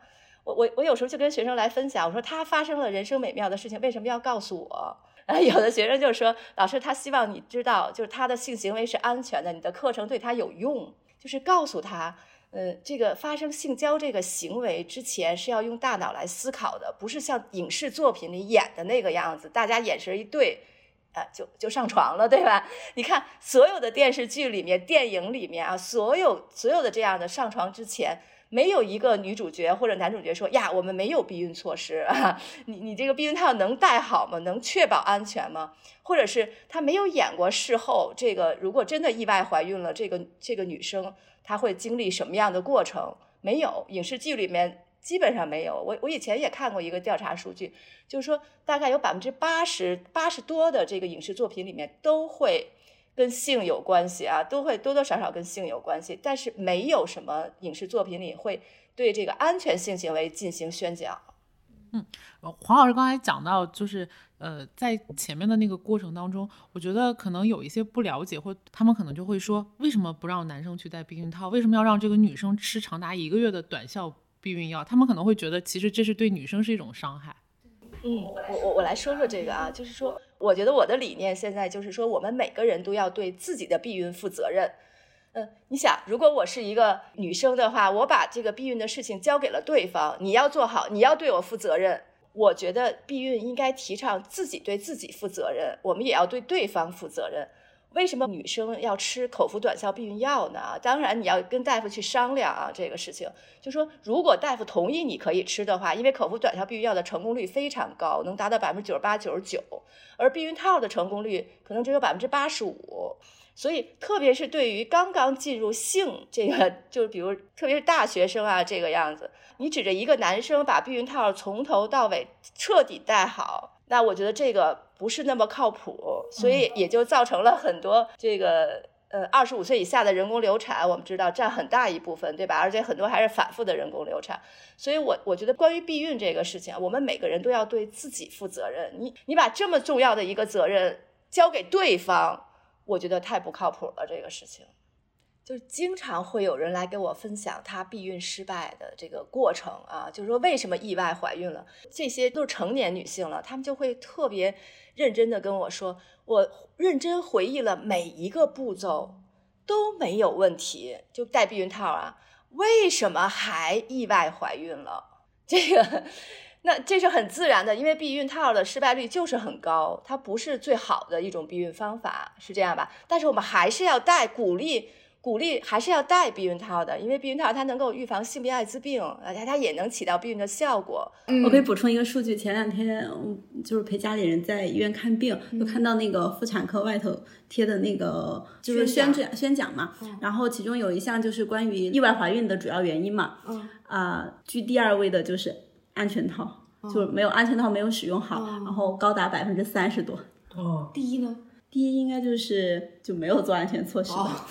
我我我有时候就跟学生来分享，我说他发生了人生美妙的事情，为什么要告诉我？然后有的学生就说，老师他希望你知道，就是他的性行为是安全的，你的课程对他有用，就是告诉他，呃，这个发生性交这个行为之前是要用大脑来思考的，不是像影视作品里演的那个样子，大家眼神一对，啊，就就上床了，对吧？你看所有的电视剧里面、电影里面啊，所有所有的这样的上床之前。没有一个女主角或者男主角说呀，我们没有避孕措施啊，你你这个避孕套能戴好吗？能确保安全吗？或者是他没有演过事后这个，如果真的意外怀孕了，这个这个女生她会经历什么样的过程？没有，影视剧里面基本上没有。我我以前也看过一个调查数据，就是说大概有百分之八十八十多的这个影视作品里面都会。跟性有关系啊，都会多多少少跟性有关系，但是没有什么影视作品里会对这个安全性行为进行宣讲。嗯，黄老师刚才讲到，就是呃，在前面的那个过程当中，我觉得可能有一些不了解，或他们可能就会说，为什么不让男生去戴避孕套？为什么要让这个女生吃长达一个月的短效避孕药？他们可能会觉得，其实这是对女生是一种伤害。嗯，我我我来说说这个啊，就是说，我觉得我的理念现在就是说，我们每个人都要对自己的避孕负责任。嗯，你想，如果我是一个女生的话，我把这个避孕的事情交给了对方，你要做好，你要对我负责任。我觉得避孕应该提倡自己对自己负责任，我们也要对对方负责任。为什么女生要吃口服短效避孕药呢？当然你要跟大夫去商量啊，这个事情。就说如果大夫同意你可以吃的话，因为口服短效避孕药的成功率非常高，能达到百分之九十八、九十九，而避孕套的成功率可能只有百分之八十五。所以，特别是对于刚刚进入性这个，就是比如特别是大学生啊这个样子，你指着一个男生把避孕套从头到尾彻底戴好，那我觉得这个不是那么靠谱，所以也就造成了很多这个呃二十五岁以下的人工流产，我们知道占很大一部分，对吧？而且很多还是反复的人工流产。所以我我觉得关于避孕这个事情，我们每个人都要对自己负责任。你你把这么重要的一个责任交给对方。我觉得太不靠谱了，这个事情，就是经常会有人来跟我分享她避孕失败的这个过程啊，就是说为什么意外怀孕了，这些都是成年女性了，她们就会特别认真的跟我说，我认真回忆了每一个步骤都没有问题，就戴避孕套啊，为什么还意外怀孕了？这个。那这是很自然的，因为避孕套的失败率就是很高，它不是最好的一种避孕方法，是这样吧？但是我们还是要戴，鼓励鼓励还是要戴避孕套的，因为避孕套它能够预防性病艾滋病，而且它也能起到避孕的效果。我可以补充一个数据，前两天就是陪家里人在医院看病，就看到那个妇产科外头贴的那个就是宣讲宣讲嘛，然后其中有一项就是关于意外怀孕的主要原因嘛，啊，居第二位的就是。安全套就是没有安全套，没有使用好，然后高达百分之三十多。哦，第一呢？第一应该就是就没有做安全措施吧。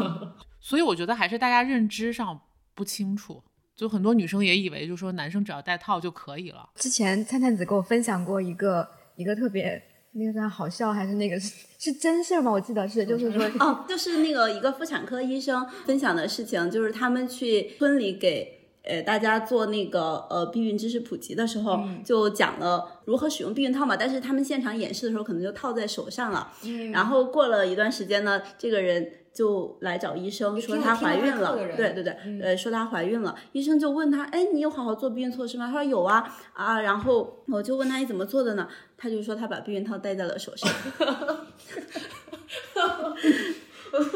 所以我觉得还是大家认知上不清楚，就很多女生也以为，就说男生只要戴套就可以了。之前灿灿子给我分享过一个一个特别那个算好笑还是那个是是真事儿吗？我记得是，就是说哦，就是那个一个妇产科医生分享的事情，就是他们去村里给。呃，大家做那个呃避孕知识普及的时候，就讲了如何使用避孕套嘛。但是他们现场演示的时候，可能就套在手上了。然后过了一段时间呢，这个人就来找医生说她怀孕了。对对对，呃，说她怀孕了。医生就问她，哎，你有好好做避孕措施吗？她说有啊啊。然后我就问她你怎么做的呢？她就说她把避孕套戴在了手上。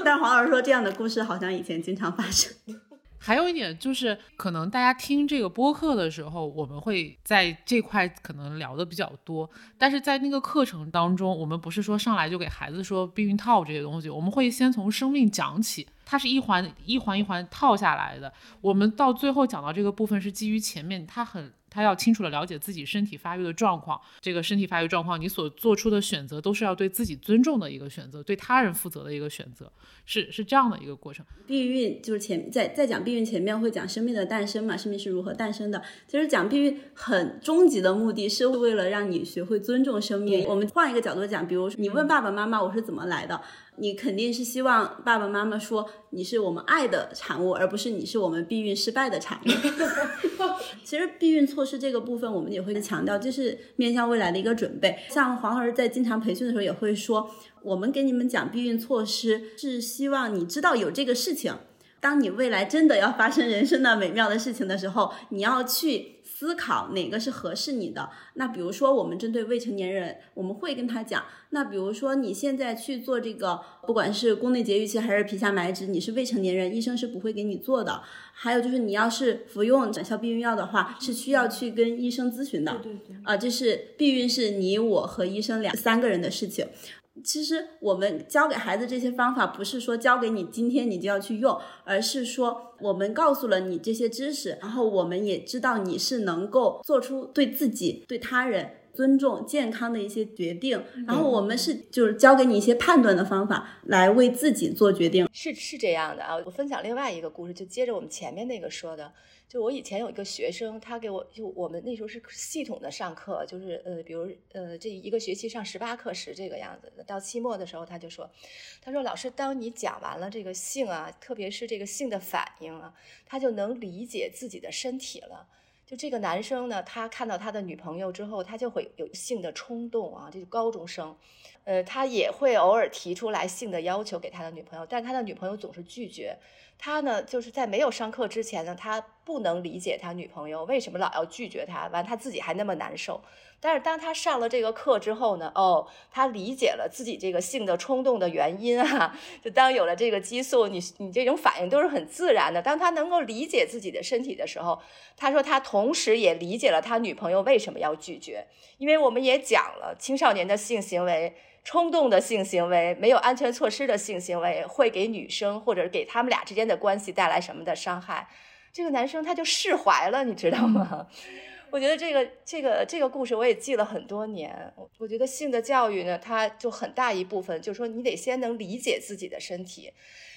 但黄老师说这样的故事好像以前经常发生。还有一点就是，可能大家听这个播客的时候，我们会在这块可能聊的比较多，但是在那个课程当中，我们不是说上来就给孩子说避孕套这些东西，我们会先从生命讲起，它是一环一环一环套下来的。我们到最后讲到这个部分是基于前面，它很。他要清楚的了解自己身体发育的状况，这个身体发育状况，你所做出的选择都是要对自己尊重的一个选择，对他人负责的一个选择，是是这样的一个过程。避孕就是前在在讲避孕前面会讲生命的诞生嘛，生命是如何诞生的。其实讲避孕很终极的目的是为了让你学会尊重生命。我们换一个角度讲，比如你问爸爸妈妈我是怎么来的。你肯定是希望爸爸妈妈说你是我们爱的产物，而不是你是我们避孕失败的产物。其实避孕措施这个部分，我们也会强调，这是面向未来的一个准备。像黄老师在经常培训的时候也会说，我们给你们讲避孕措施，是希望你知道有这个事情。当你未来真的要发生人生的美妙的事情的时候，你要去。思考哪个是合适你的？那比如说，我们针对未成年人，我们会跟他讲。那比如说，你现在去做这个，不管是宫内节育器还是皮下埋植，你是未成年人，医生是不会给你做的。还有就是，你要是服用短效避孕药的话，是需要去跟医生咨询的。对对。啊，这是避孕是你我和医生两三个人的事情。其实我们教给孩子这些方法，不是说教给你今天你就要去用，而是说我们告诉了你这些知识，然后我们也知道你是能够做出对自己、对他人尊重健康的一些决定，然后我们是就是教给你一些判断的方法，来为自己做决定。是是这样的啊，我分享另外一个故事，就接着我们前面那个说的。就我以前有一个学生，他给我就我们那时候是系统的上课，就是呃，比如呃这一个学期上十八课时这个样子。到期末的时候，他就说，他说老师，当你讲完了这个性啊，特别是这个性的反应啊，他就能理解自己的身体了。就这个男生呢，他看到他的女朋友之后，他就会有性的冲动啊，这是高中生，呃，他也会偶尔提出来性的要求给他的女朋友，但他的女朋友总是拒绝。他呢，就是在没有上课之前呢，他不能理解他女朋友为什么老要拒绝他，完他自己还那么难受。但是当他上了这个课之后呢，哦，他理解了自己这个性的冲动的原因啊。就当有了这个激素，你你这种反应都是很自然的。当他能够理解自己的身体的时候，他说他同时也理解了他女朋友为什么要拒绝，因为我们也讲了青少年的性行为。冲动的性行为，没有安全措施的性行为，会给女生或者给他们俩之间的关系带来什么的伤害？这个男生他就释怀了，你知道吗？我觉得这个这个这个故事我也记了很多年。我觉得性的教育呢，它就很大一部分就是说，你得先能理解自己的身体。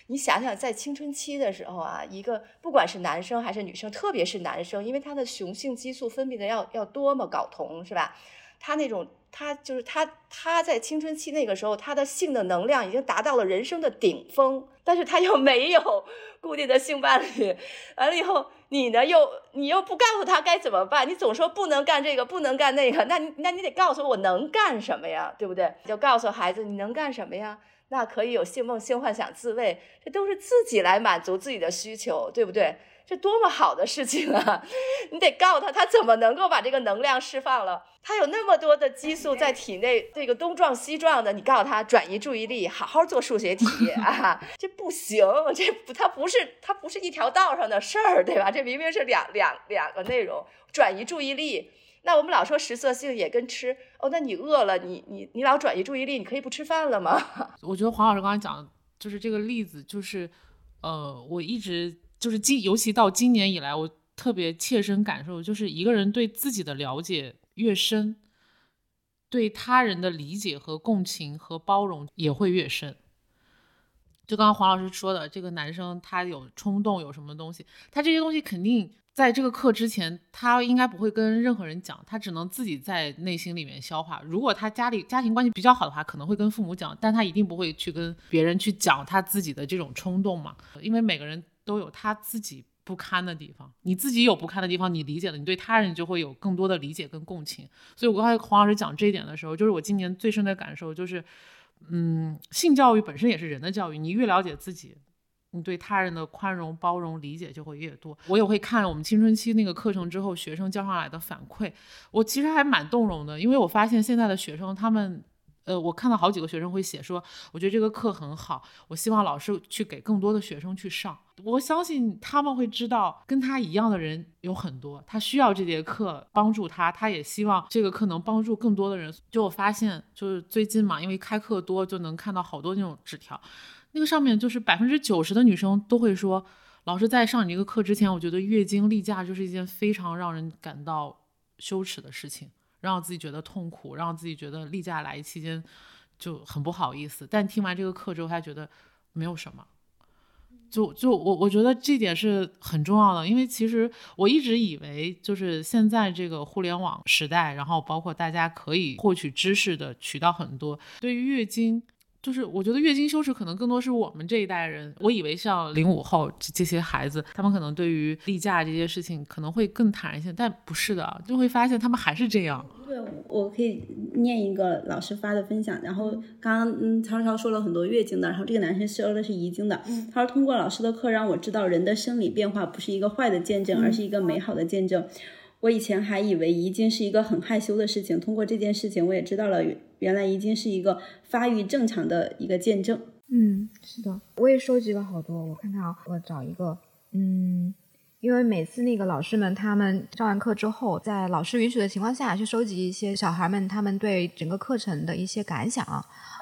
你想想，在青春期的时候啊，一个不管是男生还是女生，特别是男生，因为他的雄性激素分泌的要要多么，睾酮是吧？他那种。他就是他，他在青春期那个时候，他的性的能量已经达到了人生的顶峰，但是他又没有固定的性伴侣，完了以后，你呢又你又不告诉他该怎么办，你总说不能干这个，不能干那个，那那你得告诉我能干什么呀，对不对？就告诉孩子你能干什么呀？那可以有性梦、性幻想、自慰，这都是自己来满足自己的需求，对不对？这多么好的事情啊！你得告诉他，他怎么能够把这个能量释放了？他有那么多的激素在体内，这个东撞西撞的，你告诉他转移注意力，好好做数学题 啊！这不行，这不，它不是，它不是一条道上的事儿，对吧？这明明是两两两个内容，转移注意力。那我们老说食色性也跟吃哦，那你饿了，你你你老转移注意力，你可以不吃饭了吗？我觉得黄老师刚才讲就是这个例子，就是呃，我一直。就是今，尤其到今年以来，我特别切身感受，就是一个人对自己的了解越深，对他人的理解和共情和包容也会越深。就刚刚黄老师说的，这个男生他有冲动，有什么东西，他这些东西肯定在这个课之前，他应该不会跟任何人讲，他只能自己在内心里面消化。如果他家里家庭关系比较好的话，可能会跟父母讲，但他一定不会去跟别人去讲他自己的这种冲动嘛，因为每个人。都有他自己不堪的地方，你自己有不堪的地方，你理解了，你对他人就会有更多的理解跟共情。所以我刚才黄老师讲这一点的时候，就是我今年最深的感受就是，嗯，性教育本身也是人的教育，你越了解自己，你对他人的宽容、包容、理解就会越多。我也会看我们青春期那个课程之后，学生交上来的反馈，我其实还蛮动容的，因为我发现现在的学生他们。呃，我看到好几个学生会写说，我觉得这个课很好，我希望老师去给更多的学生去上。我相信他们会知道，跟他一样的人有很多，他需要这节课帮助他，他也希望这个课能帮助更多的人。就我发现，就是最近嘛，因为开课多，就能看到好多那种纸条，那个上面就是百分之九十的女生都会说，老师在上你这个课之前，我觉得月经例假就是一件非常让人感到羞耻的事情。让自己觉得痛苦，让自己觉得例假来期间就很不好意思。但听完这个课之后，他觉得没有什么。就就我我觉得这点是很重要的，因为其实我一直以为，就是现在这个互联网时代，然后包括大家可以获取知识的渠道很多，对于月经。就是我觉得月经羞耻可能更多是我们这一代人。我以为像零五后这些孩子，他们可能对于例假这些事情可能会更坦然一些，但不是的，就会发现他们还是这样。对，我可以念一个老师发的分享。然后刚刚嗯，曹超说了很多月经的，然后这个男生说的是遗精的。他说通过老师的课让我知道人的生理变化不是一个坏的见证，而是一个美好的见证。我以前还以为遗精是一个很害羞的事情，通过这件事情，我也知道了原来遗精是一个发育正常的一个见证。嗯，是的，我也收集了好多。我看看啊，我找一个。嗯，因为每次那个老师们他们上完课之后，在老师允许的情况下去收集一些小孩们他们对整个课程的一些感想，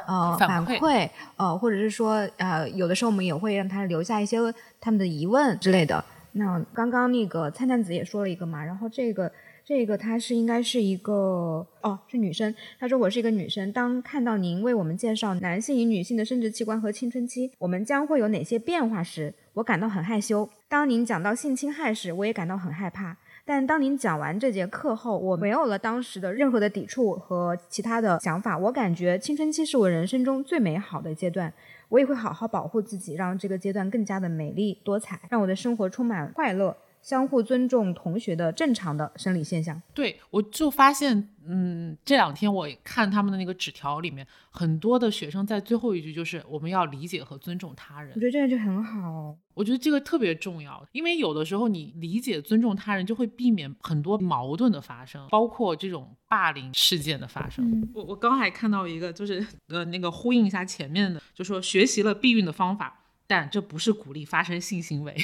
呃，反馈，呃，或者是说，呃，有的时候我们也会让他留下一些他们的疑问之类的。那刚刚那个灿灿子也说了一个嘛，然后这个这个她是应该是一个哦，是女生。她说我是一个女生，当看到您为我们介绍男性与女性的生殖器官和青春期，我们将会有哪些变化时，我感到很害羞。当您讲到性侵害时，我也感到很害怕。但当您讲完这节课后，我没有了当时的任何的抵触和其他的想法。我感觉青春期是我人生中最美好的阶段，我也会好好保护自己，让这个阶段更加的美丽多彩，让我的生活充满快乐。相互尊重同学的正常的生理现象。对，我就发现，嗯，这两天我看他们的那个纸条里面，很多的学生在最后一句就是我们要理解和尊重他人。我觉得这个就很好。我觉得这个特别重要，因为有的时候你理解尊重他人，就会避免很多矛盾的发生，包括这种霸凌事件的发生。我我刚还看到一个，就是呃那个呼应一下前面的，就说学习了避孕的方法，但这不是鼓励发生性行为。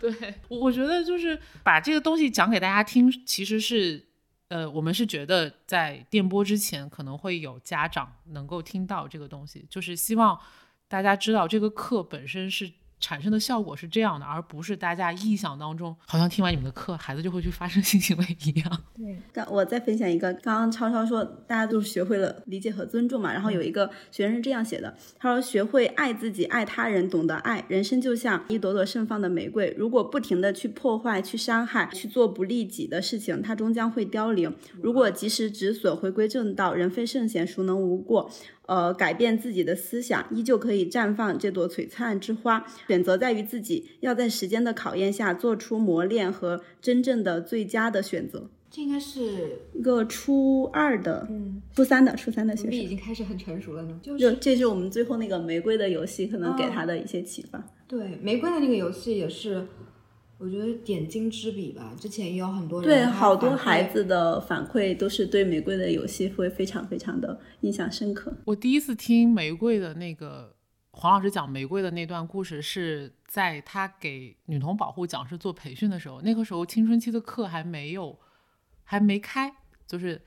对，我我觉得就是把这个东西讲给大家听，其实是，呃，我们是觉得在电波之前可能会有家长能够听到这个东西，就是希望大家知道这个课本身是。产生的效果是这样的，而不是大家臆想当中，好像听完你们的课，孩子就会去发生性行为一样。对，刚我再分享一个，刚刚超超说大家都学会了理解和尊重嘛，然后有一个学生是这样写的，他说学会爱自己、爱他人、懂得爱，人生就像一朵朵盛放的玫瑰，如果不停的去破坏、去伤害、去做不利己的事情，它终将会凋零。如果及时止损，回归正道，人非圣贤，孰能无过？呃，改变自己的思想，依旧可以绽放这朵璀璨之花。选择在于自己，要在时间的考验下做出磨练和真正的最佳的选择。这应该是一个初二的，嗯，初三的，初三的学生已经开始很成熟了呢。就是这是我们最后那个玫瑰的游戏，可能给他的一些启发。对，玫瑰的那个游戏也是。我觉得点睛之笔吧，之前也有很多人对好多孩子的反馈都是对玫瑰的游戏会非常非常的印象深刻。我第一次听玫瑰的那个黄老师讲玫瑰的那段故事，是在他给女童保护讲师做培训的时候，那个时候青春期的课还没有还没开，就是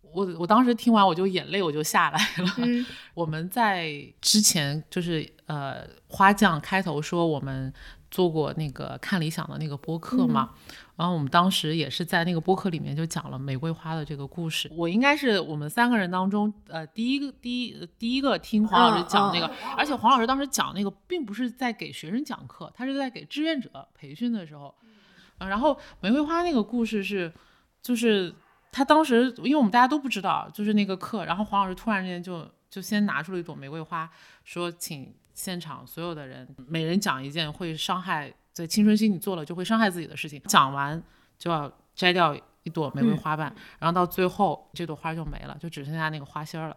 我我当时听完我就眼泪我就下来了。我们在之前就是呃花匠开头说我们。做过那个看理想的那个播客嘛，然后我们当时也是在那个播客里面就讲了玫瑰花的这个故事。我应该是我们三个人当中，呃，第一个第一第一个听黄老师讲那个，而且黄老师当时讲那个并不是在给学生讲课，他是在给志愿者培训的时候。嗯然后玫瑰花那个故事是，就是他当时因为我们大家都不知道，就是那个课，然后黄老师突然之间就就先拿出了一朵玫瑰花，说请。现场所有的人，每人讲一件会伤害在青春期你做了就会伤害自己的事情，讲完就要摘掉一朵玫瑰花瓣，然后到最后这朵花就没了，就只剩下那个花心了。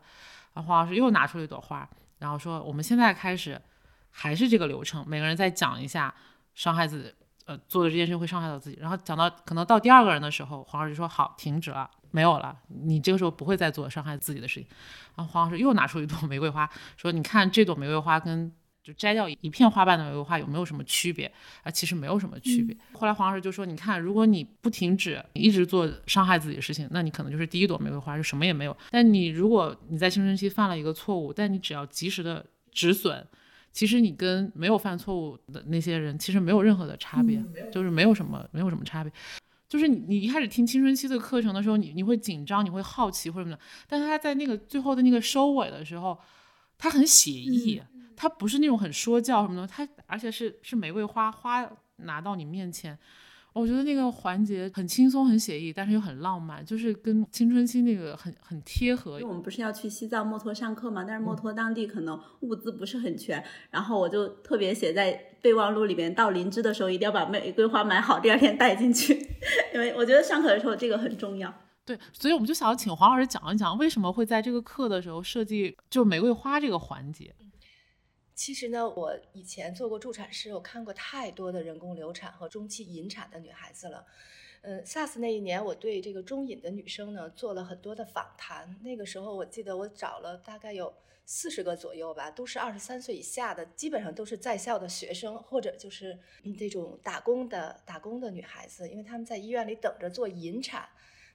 然后黄老师又拿出了一朵花，然后说我们现在开始还是这个流程，每个人再讲一下伤害自己，呃，做的这件事会伤害到自己。然后讲到可能到第二个人的时候，黄老师说好，停止了。没有了，你这个时候不会再做伤害自己的事情。然后黄老师又拿出一朵玫瑰花，说：“你看这朵玫瑰花跟就摘掉一片花瓣的玫瑰花有没有什么区别？啊，其实没有什么区别。”后来黄老师就说：“你看，如果你不停止，你一直做伤害自己的事情，那你可能就是第一朵玫瑰花，就什么也没有。但你如果你在青春期犯了一个错误，但你只要及时的止损，其实你跟没有犯错误的那些人其实没有任何的差别，就是没有什么没有什么差别。”就是你，你一开始听青春期的课程的时候，你你会紧张，你会好奇或者什么的。但是他在那个最后的那个收尾的时候，他很写意，他不是那种很说教什么的，他而且是是玫瑰花花拿到你面前。我觉得那个环节很轻松、很写意，但是又很浪漫，就是跟青春期那个很很贴合。因为我们不是要去西藏墨脱上课嘛，但是墨脱当地可能物资不是很全，然后我就特别写在备忘录里面，到林芝的时候一定要把玫瑰花买好，第二天带进去，因为我觉得上课的时候这个很重要。对，所以我们就想要请黄老师讲一讲，为什么会在这个课的时候设计就玫瑰花这个环节。其实呢，我以前做过助产师，我看过太多的人工流产和中期引产的女孩子了。嗯，SARS 那一年，我对这个中引的女生呢做了很多的访谈。那个时候，我记得我找了大概有四十个左右吧，都是二十三岁以下的，基本上都是在校的学生，或者就是嗯这种打工的打工的女孩子，因为他们在医院里等着做引产。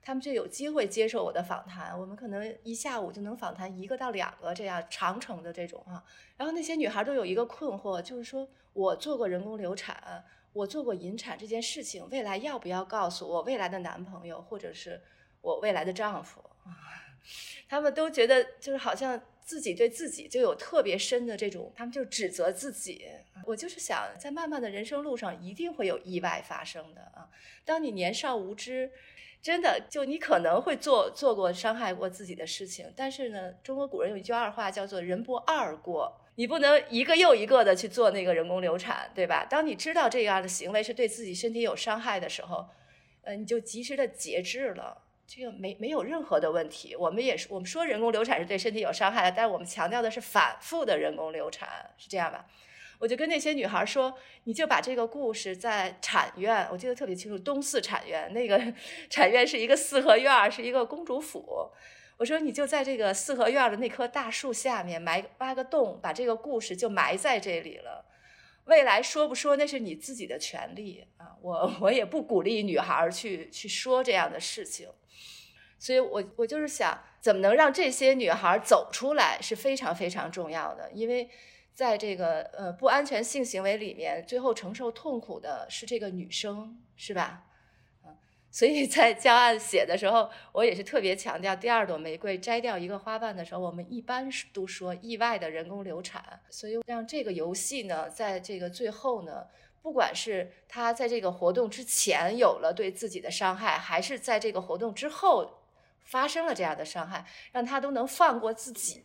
他们就有机会接受我的访谈，我们可能一下午就能访谈一个到两个这样长程的这种啊。然后那些女孩都有一个困惑，就是说我做过人工流产，我做过引产这件事情，未来要不要告诉我未来的男朋友或者是我未来的丈夫？他们都觉得就是好像自己对自己就有特别深的这种，他们就指责自己。我就是想，在漫漫的人生路上，一定会有意外发生的啊！当你年少无知，真的就你可能会做做过伤害过自己的事情，但是呢，中国古人有一句二话叫做“人不二过”，你不能一个又一个的去做那个人工流产，对吧？当你知道这样的行为是对自己身体有伤害的时候，呃，你就及时的节制了。这个没没有任何的问题，我们也是我们说人工流产是对身体有伤害的，但是我们强调的是反复的人工流产，是这样吧？我就跟那些女孩说，你就把这个故事在产院，我记得特别清楚，东四产院那个产院是一个四合院，是一个公主府。我说你就在这个四合院的那棵大树下面埋挖个洞，把这个故事就埋在这里了。未来说不说那是你自己的权利啊，我 我也不鼓励女孩去去说这样的事情。所以，我我就是想，怎么能让这些女孩走出来是非常非常重要的。因为，在这个呃不安全性行为里面，最后承受痛苦的是这个女生，是吧？所以在教案写的时候，我也是特别强调，第二朵玫瑰摘掉一个花瓣的时候，我们一般是都说意外的人工流产。所以，让这个游戏呢，在这个最后呢，不管是他在这个活动之前有了对自己的伤害，还是在这个活动之后。发生了这样的伤害，让他都能放过自己。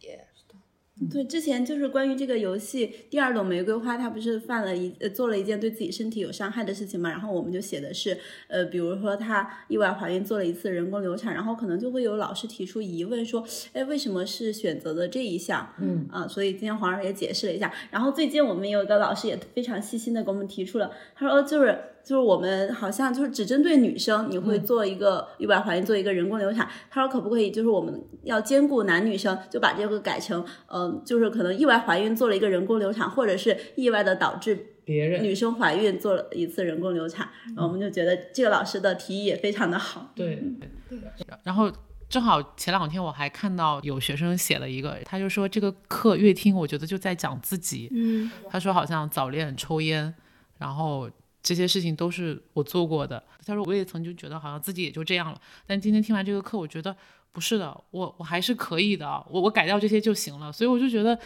对，之前就是关于这个游戏《第二朵玫瑰花》，他不是犯了一呃做了一件对自己身体有伤害的事情嘛？然后我们就写的是，呃，比如说她意外怀孕做了一次人工流产，然后可能就会有老师提出疑问说，哎，为什么是选择的这一项？嗯啊，所以今天黄老师也解释了一下。然后最近我们有一个老师也非常细心的给我们提出了，他说就是。就是我们好像就是只针对女生，你会做一个意外怀孕，做一个人工流产。他说可不可以，就是我们要兼顾男女生，就把这个改成，嗯，就是可能意外怀孕做了一个人工流产，或者是意外的导致别人女生怀孕做了一次人工流产。然后我们就觉得这个老师的提议也非常的好。对对。然后正好前两天我还看到有学生写了一个，他就说这个课越听，我觉得就在讲自己。嗯。他说好像早恋、抽烟，然后。这些事情都是我做过的。他说我也曾经觉得好像自己也就这样了，但今天听完这个课，我觉得不是的，我我还是可以的，我我改掉这些就行了。所以我就觉得，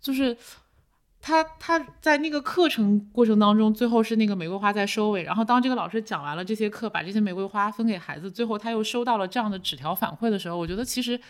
就是他他在那个课程过程当中，最后是那个玫瑰花在收尾，然后当这个老师讲完了这些课，把这些玫瑰花分给孩子，最后他又收到了这样的纸条反馈的时候，我觉得其实。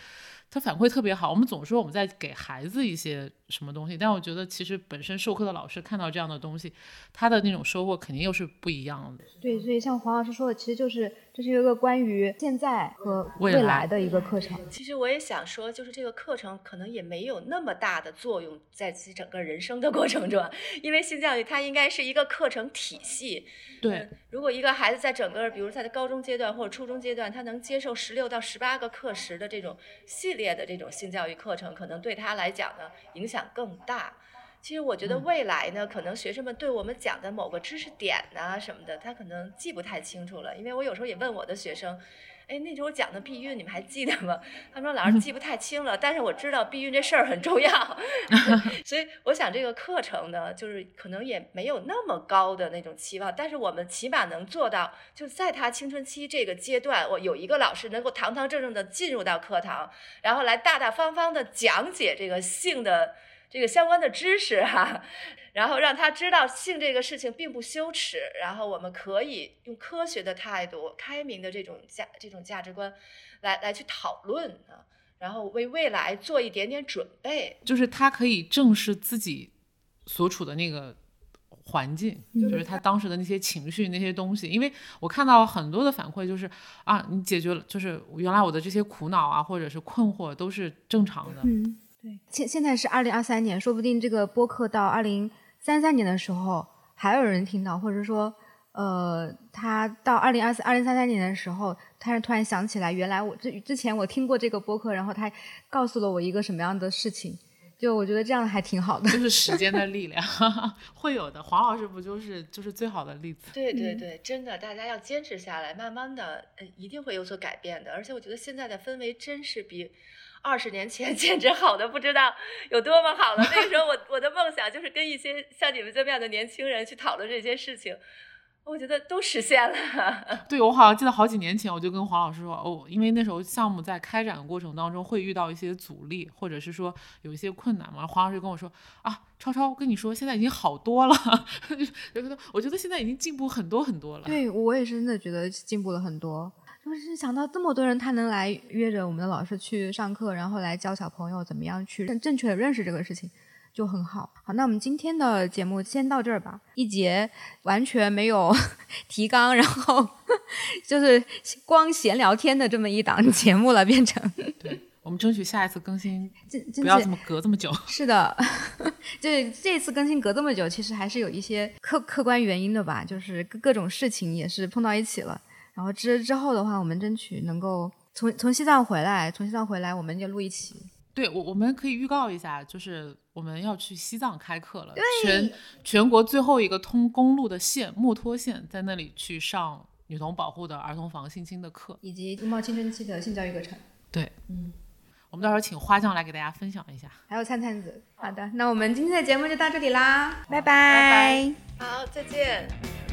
他反馈特别好，我们总说我们在给孩子一些什么东西，但我觉得其实本身授课的老师看到这样的东西，他的那种收获肯定又是不一样的。对，所以像黄老师说的，其实就是这是一个关于现在和未来的一个课程。其实我也想说，就是这个课程可能也没有那么大的作用在其整个人生的过程中，因为性教育它应该是一个课程体系。对，如果一个孩子在整个，比如他的高中阶段或者初中阶段，他能接受十六到十八个课时的这种系列的这种性教育课程，可能对他来讲呢影响更大。其实我觉得未来呢，可能学生们对我们讲的某个知识点呐什么的，他可能记不太清楚了，因为我有时候也问我的学生。哎，那时候讲的避孕，你们还记得吗？他们说老师记不太清了，但是我知道避孕这事儿很重要，所以我想这个课程呢，就是可能也没有那么高的那种期望，但是我们起码能做到，就在他青春期这个阶段，我有一个老师能够堂堂正正的进入到课堂，然后来大大方方的讲解这个性的。这个相关的知识哈，然后让他知道性这个事情并不羞耻，然后我们可以用科学的态度、开明的这种价这种价值观来来去讨论啊，然后为未来做一点点准备。就是他可以正视自己所处的那个环境，就是他当时的那些情绪那些东西。因为我看到很多的反馈，就是啊，你解决了，就是原来我的这些苦恼啊，或者是困惑都是正常的。嗯。对，现现在是二零二三年，说不定这个播客到二零三三年的时候还有人听到，或者说，呃，他到二零二四、二零三三年的时候，他是突然想起来，原来我之之前我听过这个播客，然后他告诉了我一个什么样的事情，就我觉得这样还挺好的。就是时间的力量，会有的。黄老师不就是就是最好的例子？对对对，真的，大家要坚持下来，慢慢的，呃，一定会有所改变的。而且我觉得现在的氛围真是比。二十年前 简直好的不知道有多么好了。那个时候我我的梦想就是跟一些像你们这么样的年轻人去讨论这些事情。我觉得都实现了。对，我好像记得好几年前，我就跟黄老师说，哦，因为那时候项目在开展的过程当中会遇到一些阻力，或者是说有一些困难嘛。黄老师跟我说，啊，超超，我跟你说，现在已经好多了。就觉得，我觉得现在已经进步很多很多了。对我也是真的觉得进步了很多。就是想到这么多人，他能来约着我们的老师去上课，然后来教小朋友怎么样去正确的认识这个事情。就很好，好，那我们今天的节目先到这儿吧。一节完全没有 提纲，然后 就是光闲聊天的这么一档节目了，变成。对，我们争取下一次更新 不要这么隔这么久。是的，就这次更新隔这么久，其实还是有一些客客观原因的吧，就是各各种事情也是碰到一起了。然后之之后的话，我们争取能够从从西藏回来，从西藏回来我们就录一期。对，我我们可以预告一下，就是我们要去西藏开课了，全全国最后一个通公路的县墨脱县，在那里去上女童保护的儿童防性侵的课，以及拥抱青春期的性教育课程。对，嗯，我们到时候请花匠来给大家分享一下，还有灿灿子。好的，那我们今天的节目就到这里啦，拜拜，好，再见。